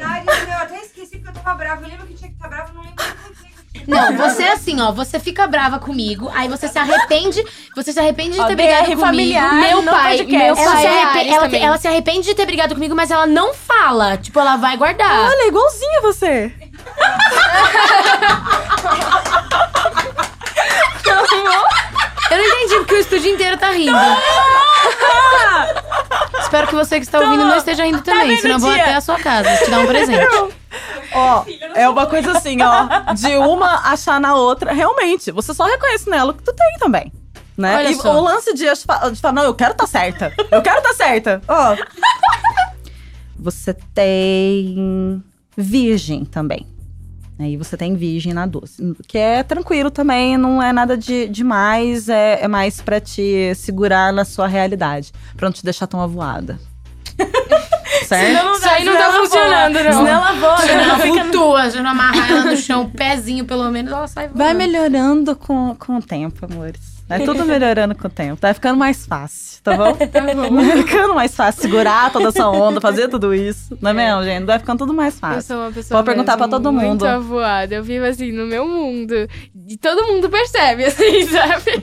mais assim, Ares, eu até esqueci porque eu tava brava. Eu lembro que tinha que estar brava, eu não lembro o que. Não, você é assim, ó. Você fica brava comigo, aí você se arrepende. Você se arrepende de Ó, ter BR brigado comigo. familiar, Meu no pai, podcast. meu ela, Ela se é arrepe- Ares ela, também. ela se arrepende de ter brigado comigo, mas ela não fala. Tipo, ela vai guardar. Olha, igualzinha você. Eu não entendi porque o estúdio inteiro tá rindo. Espero que você que está ouvindo não esteja rindo também, vendo, senão eu vou até a sua casa te dar um presente. Ó, é uma coisa assim, ó. De uma achar na outra. Realmente, você só reconhece nela o que tu tem também. Né? Olha e só. o lance de, de falar, não, eu quero tá certa. Eu quero tá certa. Ó. Você tem virgem também. Aí você tem virgem na 12. Que é tranquilo também, não é nada de demais, é, é mais pra te segurar na sua realidade. Pra não te deixar tão avoada. certo? Senão não Isso aí não senão tá funcionando, não. Senão ela voa, Se né? ela fica... flutua, se não amarrar ela no chão, o pezinho pelo menos, ela sai voando. Vai melhorando com, com o tempo, amores. Vai tudo melhorando com o tempo. Vai ficando mais fácil, tá bom? Vai ficando mais fácil segurar toda essa onda, fazer tudo isso. Não é mesmo, gente? Vai ficando tudo mais Eu fácil. sou uma pessoa Pode perguntar pra todo muito mundo. avoada. Eu vivo assim no meu mundo. E todo mundo percebe, assim, sabe?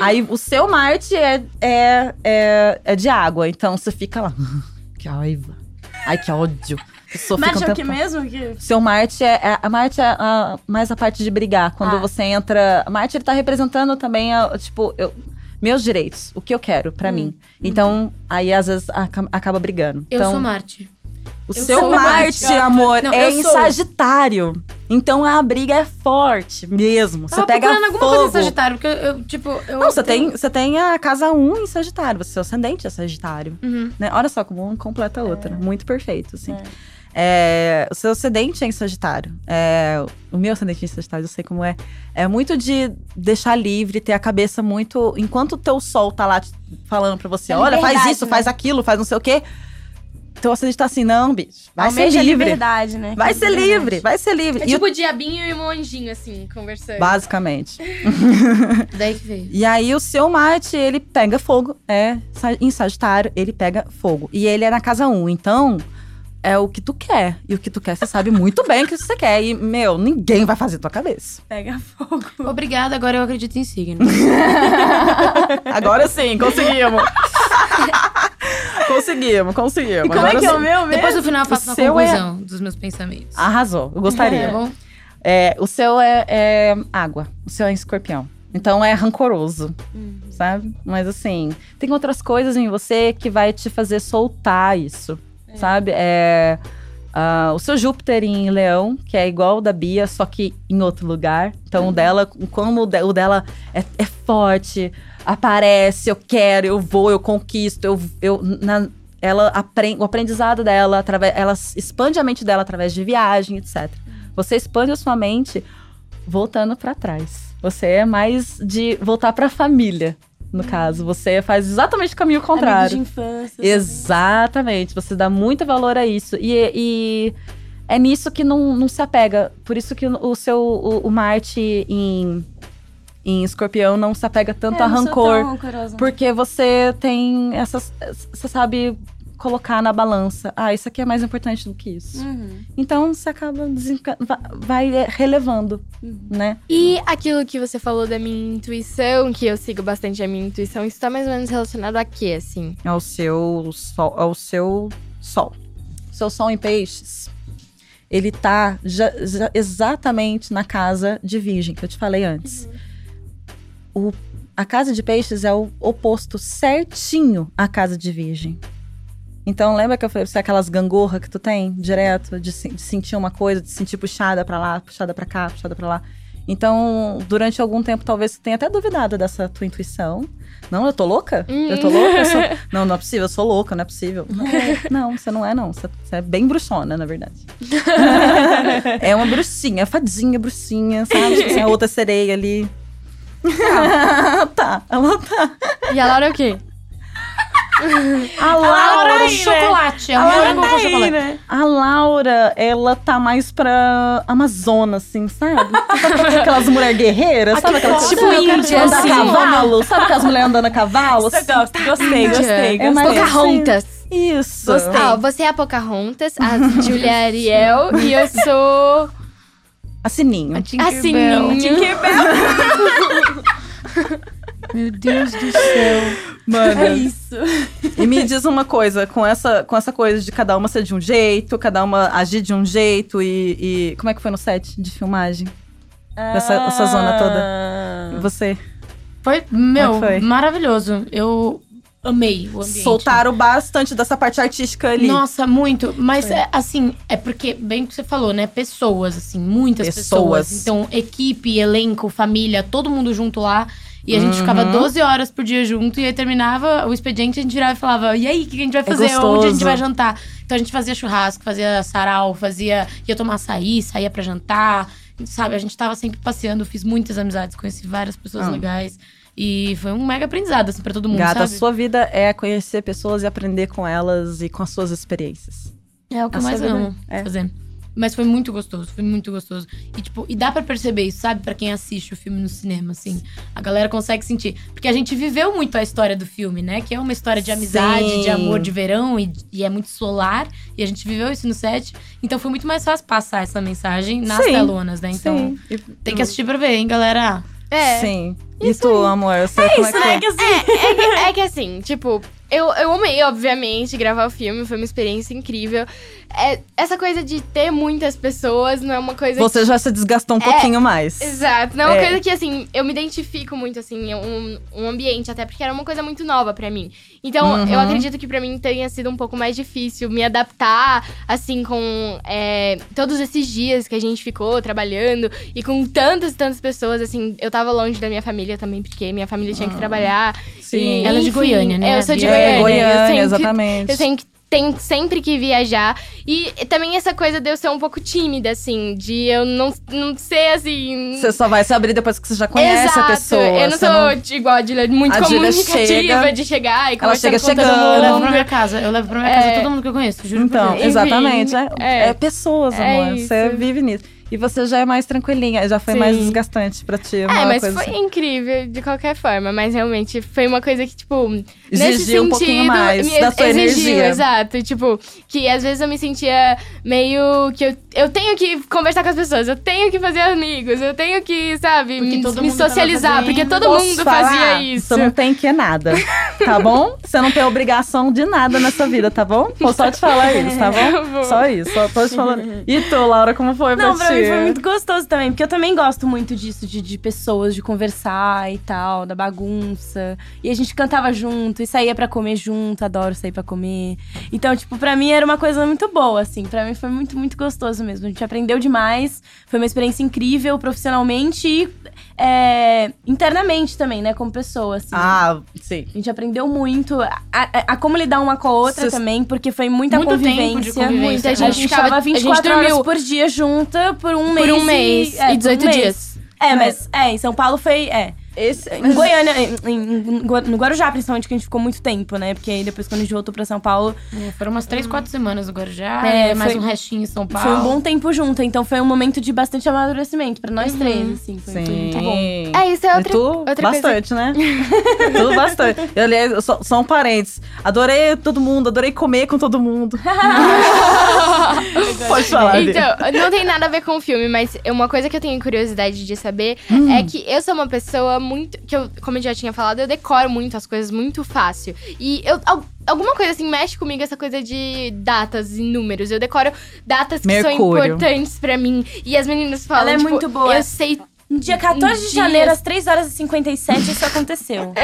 Aí o seu Marte é, é, é, é de água, então você fica lá. que raiva. Ai, que ódio. Um é o que mesmo? Que... Seu Marte é, é- a Marte é a- mais a parte de brigar. Quando Ah. você entra, Marte ele tá representando também a, tipo, eu- meus direitos, o que eu quero pra mim. Então, aí às vezes aca- acaba brigando. Eu então, sou Marte. o eu seu Marte, Marte. amor, Não, é em sou. Sagitário. Então a briga é forte mesmo. Você pega procurando alguma fogo. coisa em Sagitário, porque eu, eu, tipo... Eu, Não, você eu- tem, você tem a casa 1 em Sagitário, você, seu ascendente é Sagitário. Uhum. Né? Olha só como um completa a outra. Muito perfeito, assim. É, o seu ascendente é em Sagitário. É, o meu ascendente é em Sagitário, eu sei como é. É muito de deixar livre, ter a cabeça muito. Enquanto o teu sol tá lá te falando pra você: É olha, faz isso, né? faz aquilo, faz não sei o quê. Teu ascendente tá assim: não, bicho. Vai Almeja ser livre. liberdade, né? Vai ser liberdade. livre, vai ser livre. É tipo o diabinho e o monjinho, assim, conversando. Basicamente. Daí que veio. E aí o seu Marte, ele pega fogo, é em Sagitário, ele pega fogo. E ele é na casa 1, então é o que tu quer. E o que tu quer, você sabe muito bem que você quer. E, meu, ninguém vai fazer tua cabeça. Pega fogo. Obrigada, agora eu acredito em signo. Agora sim, conseguimos. conseguimos, conseguimos. E como Agora é que é o meu mesmo? Depois no final eu faço O uma é- conclusão dos meus pensamentos. Arrasou, eu gostaria. Tá bom? É, o seu é, é água, o seu é escorpião. Então é rancoroso, sabe? Mas assim, tem outras coisas em você que vai te fazer soltar isso, sabe? É, ah, o seu Júpiter em Leão, que é igual o da Bia, só que em outro lugar. Então o dela, como o, de- o dela é, é forte, aparece, eu quero, eu vou, eu conquisto, eu, eu na- ela aprende, o aprendizado dela, através, ela expande a mente dela através de viagem, etc. Você expande a sua mente voltando pra trás. Você é mais de voltar pra família, no caso. Você faz exatamente o caminho contrário. de infância. Exatamente. Você dá muito valor a isso. E, e é nisso que não, não se apega. Por isso que o seu o, o Marte em, em escorpião não se apega tanto É, a rancor. Porque você tem essas. Você sabe colocar na balança. Ah, isso aqui é mais importante do que isso. Uhum. Então você acaba desenca... va- vai é, relevando, Uhum. né? E aquilo que você falou da minha intuição, que eu sigo bastante a minha intuição, isso tá mais ou menos relacionado a quê, assim? Ao seu sol. Ao seu sol. Seu sol em peixes. Ele tá já- já exatamente na casa de virgem, que eu te falei antes. O, a casa de peixes é o oposto certinho à casa de virgem. Então, lembra que eu falei pra você aquelas gangorra que tu tem direto, de, se- de sentir uma coisa, de sentir puxada pra lá, puxada pra cá, puxada pra lá. Então, durante algum tempo, talvez você tenha até duvidado dessa tua intuição. Não, eu tô louca? Eu tô louca? Eu sou- Não, não é possível, eu sou louca, não é possível. Não, não, você não é, não. Você, é bem bruxona, na verdade. é uma bruxinha, fadinha, bruxinha, sabe? Tipo assim, a outra sereia ali. tá, ela tá. E a Laura é o quê? A A Laura Laura, é chocolate. É um morango com chocolate. né? a Laura, ela tá mais pra Amazonas, assim, sabe? Sabe aquelas mulheres guerreiras? Sabe aquelas tipo tipo índia, andar a assim. cavalo? Sabe aquelas mulheres andando a cavalo? Você gosta? Gostei, gostei, É mais gostei. Pocahontas. Isso. Gostei. Ah, você é a Pocahontas, a Julia Ariel e eu sou A Sininho. a Sininho. Tinkerbell. Meu Deus do céu. Mano. É isso. E me diz uma coisa, com essa, com essa coisa de cada uma ser de um jeito, cada uma agir de um jeito e. e- como é que foi no set de filmagem? Essa- essa zona toda. Ah. Você? Foi, meu, é foi? maravilhoso. Eu amei o ambiente. Soltaram bastante dessa parte artística ali. Nossa, muito. Mas, é, assim, é porque, bem que você falou, né? Pessoas, assim, muitas Pessoas. pessoas. Então, equipe, elenco, família, todo mundo junto lá. E a gente Uhum. ficava 12 horas por dia junto. E aí terminava o expediente, a gente virava e falava: E aí, o que a gente vai fazer? Onde a É gente vai jantar? Então a gente fazia churrasco, fazia sarau, fazia. ia tomar açaí, saía pra jantar. Sabe, a gente tava sempre passeando, fiz muitas amizades, conheci várias pessoas Ah. legais. E foi um mega aprendizado, assim, pra todo mundo, Gata, a sabe? sua vida é conhecer pessoas e aprender com elas e com as suas experiências. É o que eu A mais sua vida amo é. fazer. Mas foi muito gostoso, foi muito gostoso. E, tipo, e dá pra perceber isso, sabe? Pra quem assiste o filme no cinema, assim. A galera consegue sentir. Porque a gente viveu muito a história do filme, né? Que é uma história de amizade, Sim. de amor de verão e, e é muito solar. E a gente viveu isso no set. Então foi muito mais fácil passar essa mensagem nas Sim. telonas, né? Então Sim. Tem que assistir pra ver, hein, galera? É. Sim. E tu, amor? Você, como é que Isso, foi? né? Que assim. É que, é que assim, tipo, eu, eu amei, obviamente, gravar o filme, foi uma experiência incrível. É, essa coisa de ter muitas pessoas não é uma coisa Você já se desgastou um pouquinho mais. Exato. Não é uma É. coisa que, assim, eu me identifico muito, assim, um, um ambiente, até porque era uma coisa muito nova pra mim. Então, Uhum. eu acredito que pra mim tenha sido um pouco mais difícil me adaptar, assim, com é, todos esses dias que a gente ficou trabalhando e com tantas e tantas pessoas, assim. Eu tava longe da minha família também, porque minha família tinha que trabalhar. Sim. E, Ela é de enfim, Goiânia, né, Eu sou de Bia? Goiânia. É, eu Goiânia, sempre- exatamente. eu sempre, tenho sempre que viajar. E também essa coisa de eu ser um pouco tímida, assim, de eu não, não ser assim. Você só vai se abrir depois que você já conhece Exato. a pessoa. Eu não você sou igual a Julia, muito A Julia comunicativa chega- de chegar e Ela conversar chega com todo chegando. Eu levo mundo. pra minha casa, eu levo pra minha É. casa todo mundo que eu conheço, juro Então. Enfim, exatamente. É, é. é pessoas, É amor. isso. Você vive nisso. E você já é mais tranquilinha, já foi Sim. mais desgastante pra ti. É, uma mas coisa foi assim. incrível de qualquer forma. Mas realmente foi uma coisa que, tipo, nesse Exigiu um pouquinho sentido, mais me da sua exigiu, energia. Exato. Tipo, que às vezes eu me sentia meio que eu, eu tenho que conversar com as pessoas, eu tenho que fazer amigos, eu tenho que, sabe, Porque me, todo me mundo tava socializar, fazendo. porque todo Posso mundo falar? fazia isso. Você não tem que nada, tá bom? Você não tem obrigação de nada nessa vida, tá bom? Vou só te falar isso, tá Tá bom? bom. Só isso, só tô te falando. E tu, Laura, como foi Não, pra pra ti? Mim foi muito gostoso também, porque eu também gosto muito disso, de, de pessoas, de conversar e tal, da bagunça. E a gente cantava junto e saía pra comer junto, adoro sair pra comer. Então, tipo, pra mim era uma coisa muito boa, assim. Pra mim foi muito, muito gostoso mesmo. A gente aprendeu demais, foi uma experiência incrível profissionalmente e é, internamente também, né, como pessoa, assim. Ah, sim. A gente aprendeu muito a, a- a como lidar uma com a outra Cês- também, porque foi muita Muito convivência. tempo de convivência. Muita A gente gente ficava- ficava a gente 24 horas por dia junta por um mês. por um mês é, e por 18 um mês. dias. É, mas é, em São Paulo foi. É. Esse, Em Goiânia, em, em- no Guarujá, principalmente, que a gente ficou muito tempo, né? Porque aí depois, quando a gente voltou pra São Paulo, É, foram umas três, quatro semanas no Guarujá. É, É, mais foi- um restinho em São Paulo. foi um bom tempo junto. Então foi um momento de bastante amadurecimento pra nós três, assim. Foi, Sim. muito bom. É, isso é outra, e tu, outra coisa. bastante, né? tu, bastante. Eu, aliás, eu só, só um parênteses. Adorei todo mundo, adorei comer com todo mundo. Pode falar. Então, não tem nada a ver com o filme, mas uma coisa que eu tenho curiosidade de saber Hum. é que eu sou uma pessoa muito. que eu, como eu já tinha falado, eu decoro muito as coisas muito fácil. E eu. al- Alguma coisa assim mexe comigo essa coisa de datas e números. Eu decoro datas que são Mercúrio. importantes pra mim. E as meninas falam. Ela é tipo, muito boa. Eu sei. No dia 14 de Dias. janeiro, às 3 horas e 57, isso aconteceu.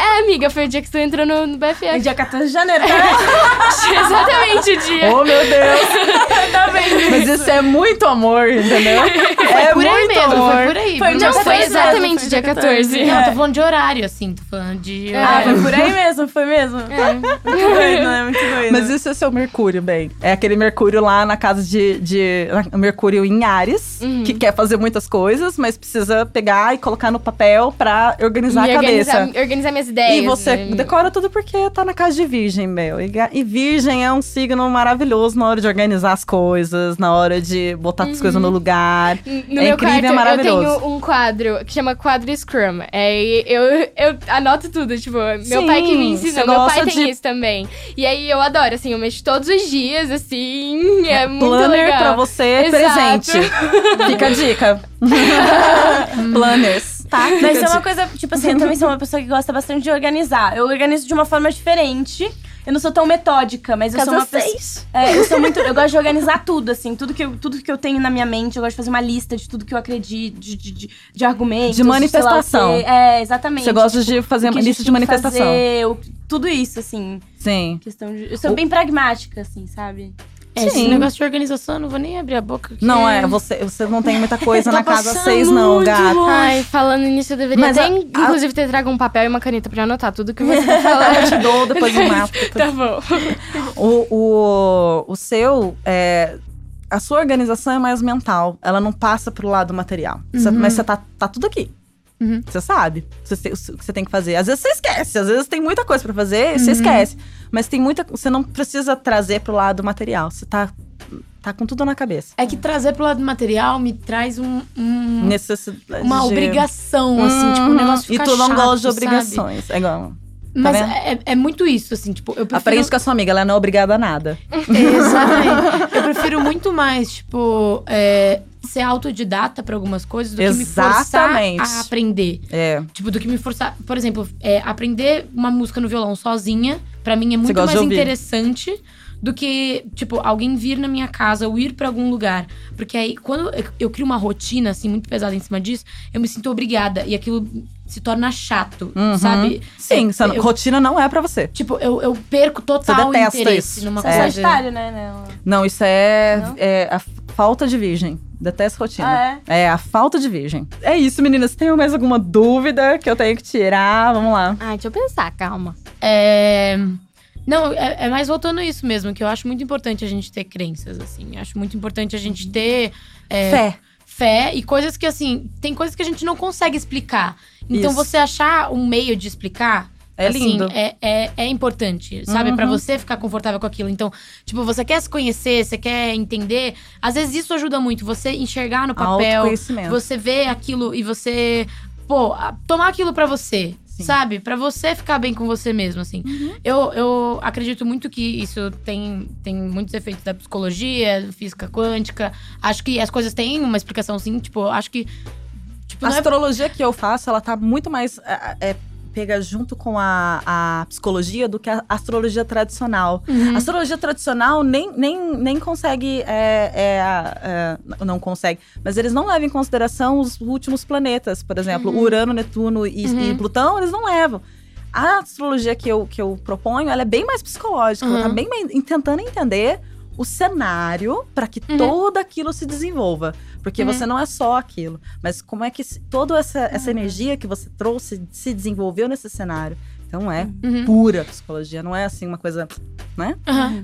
É, amiga, foi o dia que tu entrou no, no No BFF. dia 14 de janeiro, tá? Exatamente o dia. Oh, meu Deus! tá vendo? Mas isso é muito amor, entendeu? é por aí muito mesmo, amor. foi por aí. Foi Não, foi 14 exatamente foi dia dia 14. Não, eu tô falando de horário, assim. Tô falando de. Ah, foi por aí mesmo, foi mesmo. É. Muito doido, né? Muito doido. Mas isso é seu Mercúrio, bem. É aquele Mercúrio lá na casa de. de Mercúrio em Ares, Uhum. que quer fazer muitas coisas, mas precisa pegar e colocar no papel pra organizar E a cabeça. organizar, organizar minhas ideias. E você né? decora tudo porque tá na casa de virgem, meu. E, e virgem é um signo maravilhoso na hora de organizar as coisas, na hora de botar as coisas no lugar. No É meu incrível, quarto, é maravilhoso. eu tenho um quadro que chama quadro Scrum. É, eu, eu anoto tudo, tipo, meu Sim, pai que me ensinou. Meu pai tem de- isso também. E aí eu adoro, assim, eu mexo todos os dias, assim, é muito Planner legal. pra você, Exato. presente. Fica a dica. Planners. Tá? Mas é uma coisa, tipo assim, eu também sou uma pessoa que gosta bastante de organizar. Eu organizo de uma forma diferente. Eu não sou tão metódica, mas eu sou uma pessoa. É, eu sou muito. Eu gosto de organizar tudo, assim. Tudo que, eu, tudo que eu tenho na minha mente, eu gosto de fazer uma lista de tudo que eu acredito, de, de, de, de argumentos. De manifestação. lá. É, exatamente. Você gosta de fazer uma lista de manifestação. fazer, o- tudo isso, assim. Sim. Questão de. Eu sou O- bem pragmática, assim, sabe? É, esse Sim. negócio de organização, eu não vou nem abrir a boca. Não é, você, você não tem muita coisa Tá na casa passando seis, não, muito gato. longe. Ai, falando nisso, eu deveria Mas até, a- a- inclusive, ter trago um papel e uma caneta pra anotar tudo que você tá Eu falando. te dou, depois eu mato. depois- tá bom. O, o, o seu, é, a sua organização é mais mental. Ela não passa pro lado material. Você- mas você tá, tá tudo aqui. Uhum. Você sabe o que você tem que fazer. Às vezes você esquece, às vezes tem muita coisa pra fazer e você esquece. Mas tem muita. Você não precisa trazer pro lado material. Você tá, tá com tudo na cabeça. É que trazer pro lado material me traz um, um- Necessidade. uma obrigação, assim, tipo, um Uhum. negócio E fica tu não chato, gosta de sabe? obrigações. É igual. Mas vendo? é, é muito isso, assim, tipo, eu prefiro... Aprende com a sua amiga, ela não é obrigada a nada. Exatamente. Eu prefiro muito mais, tipo, é, ser autodidata pra algumas coisas do que me Exatamente. forçar a aprender. É. Tipo, do que me forçar. Por exemplo, é, aprender uma música no violão sozinha, pra mim é muito mais interessante do que, tipo, alguém vir na minha casa ou ir pra algum lugar. Porque aí, quando eu, eu crio uma rotina, assim, muito pesada em cima disso, eu me sinto obrigada. E aquilo se torna chato, Uhum. sabe? Sim, Eu- eu- rotina não é pra você. Tipo, eu, eu perco total Você detesta interesse isso. numa Você é coisa. sagitário, né? Não, isso é, Não? é a falta de virgem. Detesto rotina. Ah, é? É a falta de virgem. É isso, meninas. Tem mais alguma dúvida que eu tenho que tirar? Vamos lá. Ai, deixa eu pensar, calma. É... Não, é, é mais voltando a isso mesmo, que eu acho muito importante a gente ter crenças, assim. Acho muito importante a gente ter é, Fé. Fé e coisas que, assim, tem coisas que a gente não consegue explicar. Então, Isso. você achar um meio de explicar É Assim, lindo. é, é, é importante, sabe? Pra Uhum. você ficar confortável com aquilo. Então, tipo, você quer se conhecer, você quer entender. Às vezes isso ajuda muito. Você enxergar no papel, você ver aquilo e você, pô, tomar aquilo pra você. Sim. Sabe? Pra você ficar bem com você mesmo, assim. Eu, eu acredito muito que isso tem, tem muitos efeitos da psicologia, física quântica. Acho que as coisas têm uma explicação, sim. Tipo, acho que. Tipo, A é astrologia que eu faço, ela tá muito mais. É, é, pega junto com a, a psicologia do que a astrologia tradicional. Uhum. A astrologia tradicional nem, nem, nem consegue. é, é, é, não consegue. Mas eles não levam em consideração os últimos planetas. Por exemplo, Urano, Netuno e, Uhum. e Plutão, eles não levam. A astrologia que eu, que eu proponho, ela é bem mais psicológica. Ela tá Uhum. bem mais tentando entender o cenário para que Uhum. todo aquilo se desenvolva. Porque Uhum. você não é só aquilo. Mas como é que toda essa, essa energia que você trouxe se desenvolveu nesse cenário? Então é Uhum. pura psicologia, não é assim uma coisa, né?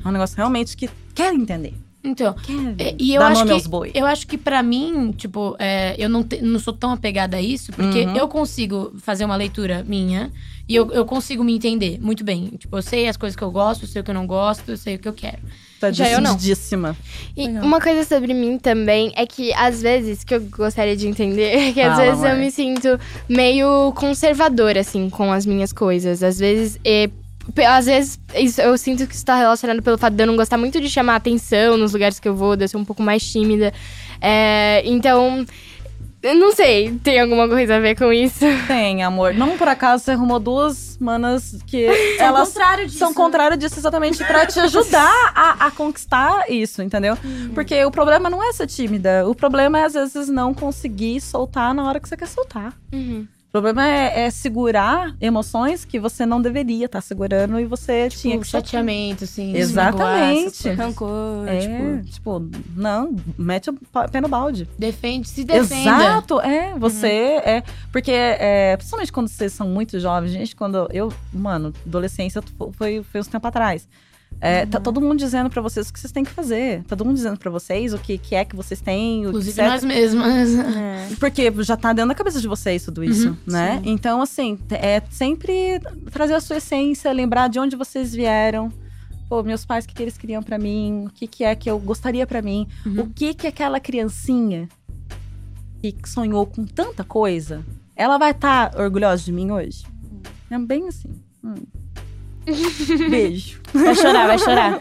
É um negócio realmente que quer entender. Então, É, e eu acho que-. Eu acho que pra mim, tipo, é, eu não, te- não sou tão apegada a isso, porque Uhum. eu consigo fazer uma leitura minha e eu, eu consigo me entender muito bem. Tipo, eu sei as coisas que eu gosto, eu sei o que eu não gosto, eu sei o que eu quero. Tá já eu não. decididíssima. E Legal. uma coisa sobre mim também é que, às vezes, que eu gostaria de entender, é que às Fala, vezes eu amor. me sinto meio conservadora, assim, com as minhas coisas. Às vezes. é, pe- às vezes isso- eu sinto que isso tá relacionado pelo fato de eu não gostar muito de chamar atenção nos lugares que eu vou, de eu ser um pouco mais tímida. É, então. Eu Não sei, tem alguma coisa a ver com isso? Tem, amor. Não por acaso você arrumou duas manas que São elas contrário disso. são contrárias disso exatamente pra te ajudar a, a conquistar isso, entendeu? Porque o problema não é ser tímida. O problema é, às vezes, não conseguir soltar na hora que você quer soltar. Uhum. O problema é, é segurar emoções que você não deveria estar segurando e você tinha Tipo, que soltar. chateamento, assim. se Exatamente. Rancor, É, tipo... tipo... não, mete o pé no balde. Defende, se defenda. Exato, é, você é, porque é, principalmente quando vocês são muito jovens, gente, quando eu, mano, adolescência foi, foi uns tempo atrás. É, Tá todo mundo dizendo pra vocês o que vocês têm que fazer. Tá todo mundo dizendo pra vocês o que, que é que vocês têm, Inclusive nós mesmas. É. Porque já tá dentro da cabeça de vocês tudo isso, Uhum, né? Então, assim, é sempre trazer a sua essência, lembrar de onde vocês vieram. Pô, meus pais, o que, que eles queriam pra mim? O que, que é que eu gostaria pra mim? Uhum. O que que aquela criancinha que sonhou com tanta coisa, ela vai estar orgulhosa de mim hoje? É bem assim. Hum. Beijo. Vai chorar, vai chorar.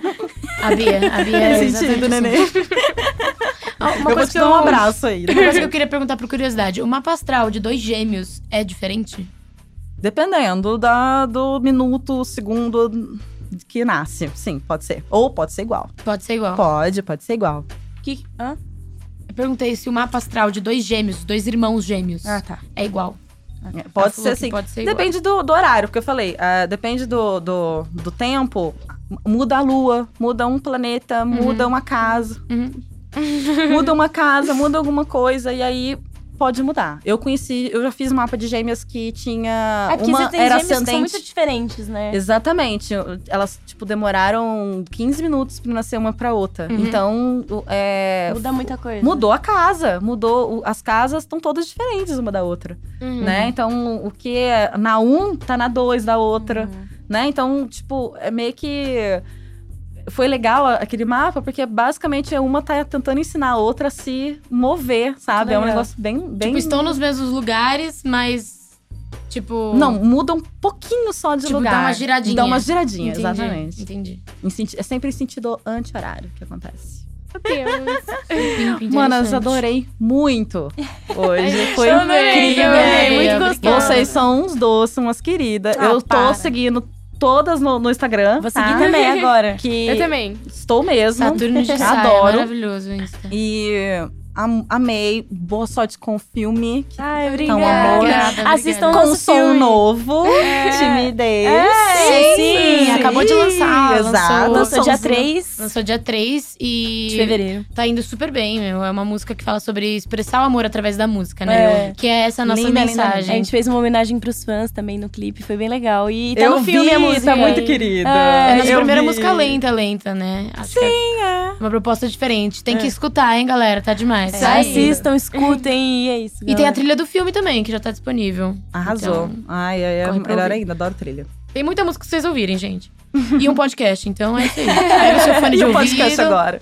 A Bia, a Bia. Exatamente sentido, assim. neném. Uma eu vou te dar eu, um abraço aí. Uma coisa que eu queria perguntar por curiosidade. O mapa astral de dois gêmeos é diferente? Dependendo da, do minuto, segundo que nasce. Sim, pode ser. Ou pode ser igual. Pode ser igual. Pode, pode ser igual. Que... Hã? Eu perguntei se o mapa astral de dois gêmeos, dois irmãos gêmeos, Ah, tá. é igual. É, Pode ser assim. Pode ser. Depende do, do horário, porque eu falei, ah, depende do, do, do tempo. Muda a lua, muda um planeta, muda uma casa. Uhum. muda uma casa, muda alguma coisa, e aí pode mudar. Eu conheci, eu já fiz mapa de gêmeas que tinha. Aqui uma você tem era gêmeos que são ascendente. muito diferentes, né? Exatamente. Elas, tipo, demoraram 15 minutos pra nascer uma pra outra. Uhum. Então, é, Muda muita coisa. mudou a casa. Mudou. As casas estão todas diferentes uma da outra. Uhum. Né? Então, o que é na um tá na dois da outra. Uhum. Né? Então, tipo, é meio que. Foi legal aquele mapa, porque basicamente uma tá tentando ensinar a outra a se mover, sabe? É um negócio bem. bem... Tipo, estão nos mesmos lugares, mas. Tipo. Não, muda um pouquinho só de Tipo, lugar. dá uma giradinha. Dá uma giradinha, Entendi, exatamente. Entendi. É sempre em sentido anti-horário que acontece. Deus. Mano, eu adorei muito hoje. Foi adorei incrível. muito gostoso. Vocês são uns doces, umas queridas. Ah, eu tô para. seguindo todas no, no Instagram. Vou tá? seguir também agora. Que Eu também. estou mesmo. Saturno de saia, Adoro. maravilhoso o Insta. E am- amei. Boa sorte com o filme. Ai, Então, obrigada. amor. Obrigada, Assistam obrigada. Com nosso som filme. novo. Timidez. É, sim, acabou de lançar, Exato. lançou- dia Somzinho. 3 Lançou dia 3 e. de fevereiro. Tá indo super bem, meu. É uma música que fala sobre expressar o amor através da música, né? É. Que é essa nossa Linda, linda, linda. A mensagem. gente fez uma homenagem pros fãs também no clipe, foi bem legal. E tá Eu no filme vi, a música. tá muito querida. É, É a nossa Eu primeira vi. música lenta, lenta, né? Acho Sim, é. Uma proposta diferente. Tem que escutar, hein, galera? Tá demais. É, Sai. assistam, escutem e é isso. E tem a galera. trilha do filme também, que já tá disponível. Arrasou. Então, ai, ai, é melhor ouvir. ainda. Adoro trilha. Tem muita música pra vocês ouvirem, gente. E um podcast, então é isso aí. Pega o seu fone de E o ouvido podcast agora.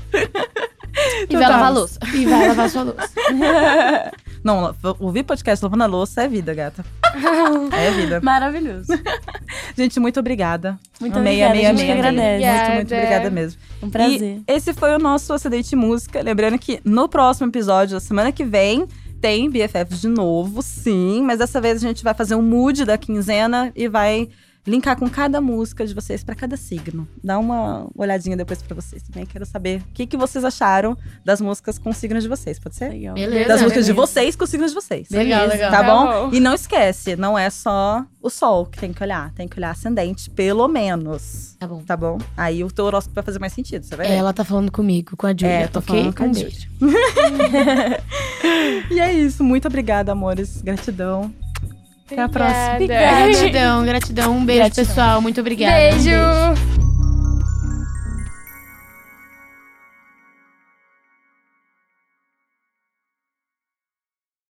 E vai lavar a louça. e vai lavar sua louça. Não, ouvir podcast lavando a louça é vida, gata. É vida. Maravilhoso. Gente, muito obrigada. Muito amei, obrigada, amei, a gente amei, que amei. agradece. Muito, muito Obrigada. obrigada mesmo. Um prazer. E esse foi o nosso acidente música. Lembrando que no próximo episódio, da semana que vem, tem BFF de novo, sim. Mas dessa vez a gente vai fazer um mood da quinzena e vai linkar com cada música de vocês pra cada signo. Dá uma olhadinha depois pra vocês também. Quero saber o que, que vocês acharam das músicas com signos de vocês, pode ser? Legal. Beleza. Das músicas de beleza. vocês com os signos de vocês. Legal, legal. Tá, bom? bom. E não esquece, não é só o sol que tem que olhar. Tem que olhar ascendente, pelo menos. Tá bom. Tá bom? Aí o teu horóscopo vai fazer mais sentido, você vai ver. Ela tá falando comigo, com a Julia, É, tô ok? falando com a Julia. beijo. E é isso. Muito obrigada, amores. Gratidão. Até a próxima. Obrigada. Gratidão, gratidão. Um beijo, Gratidão. pessoal. Muito obrigada. Beijo.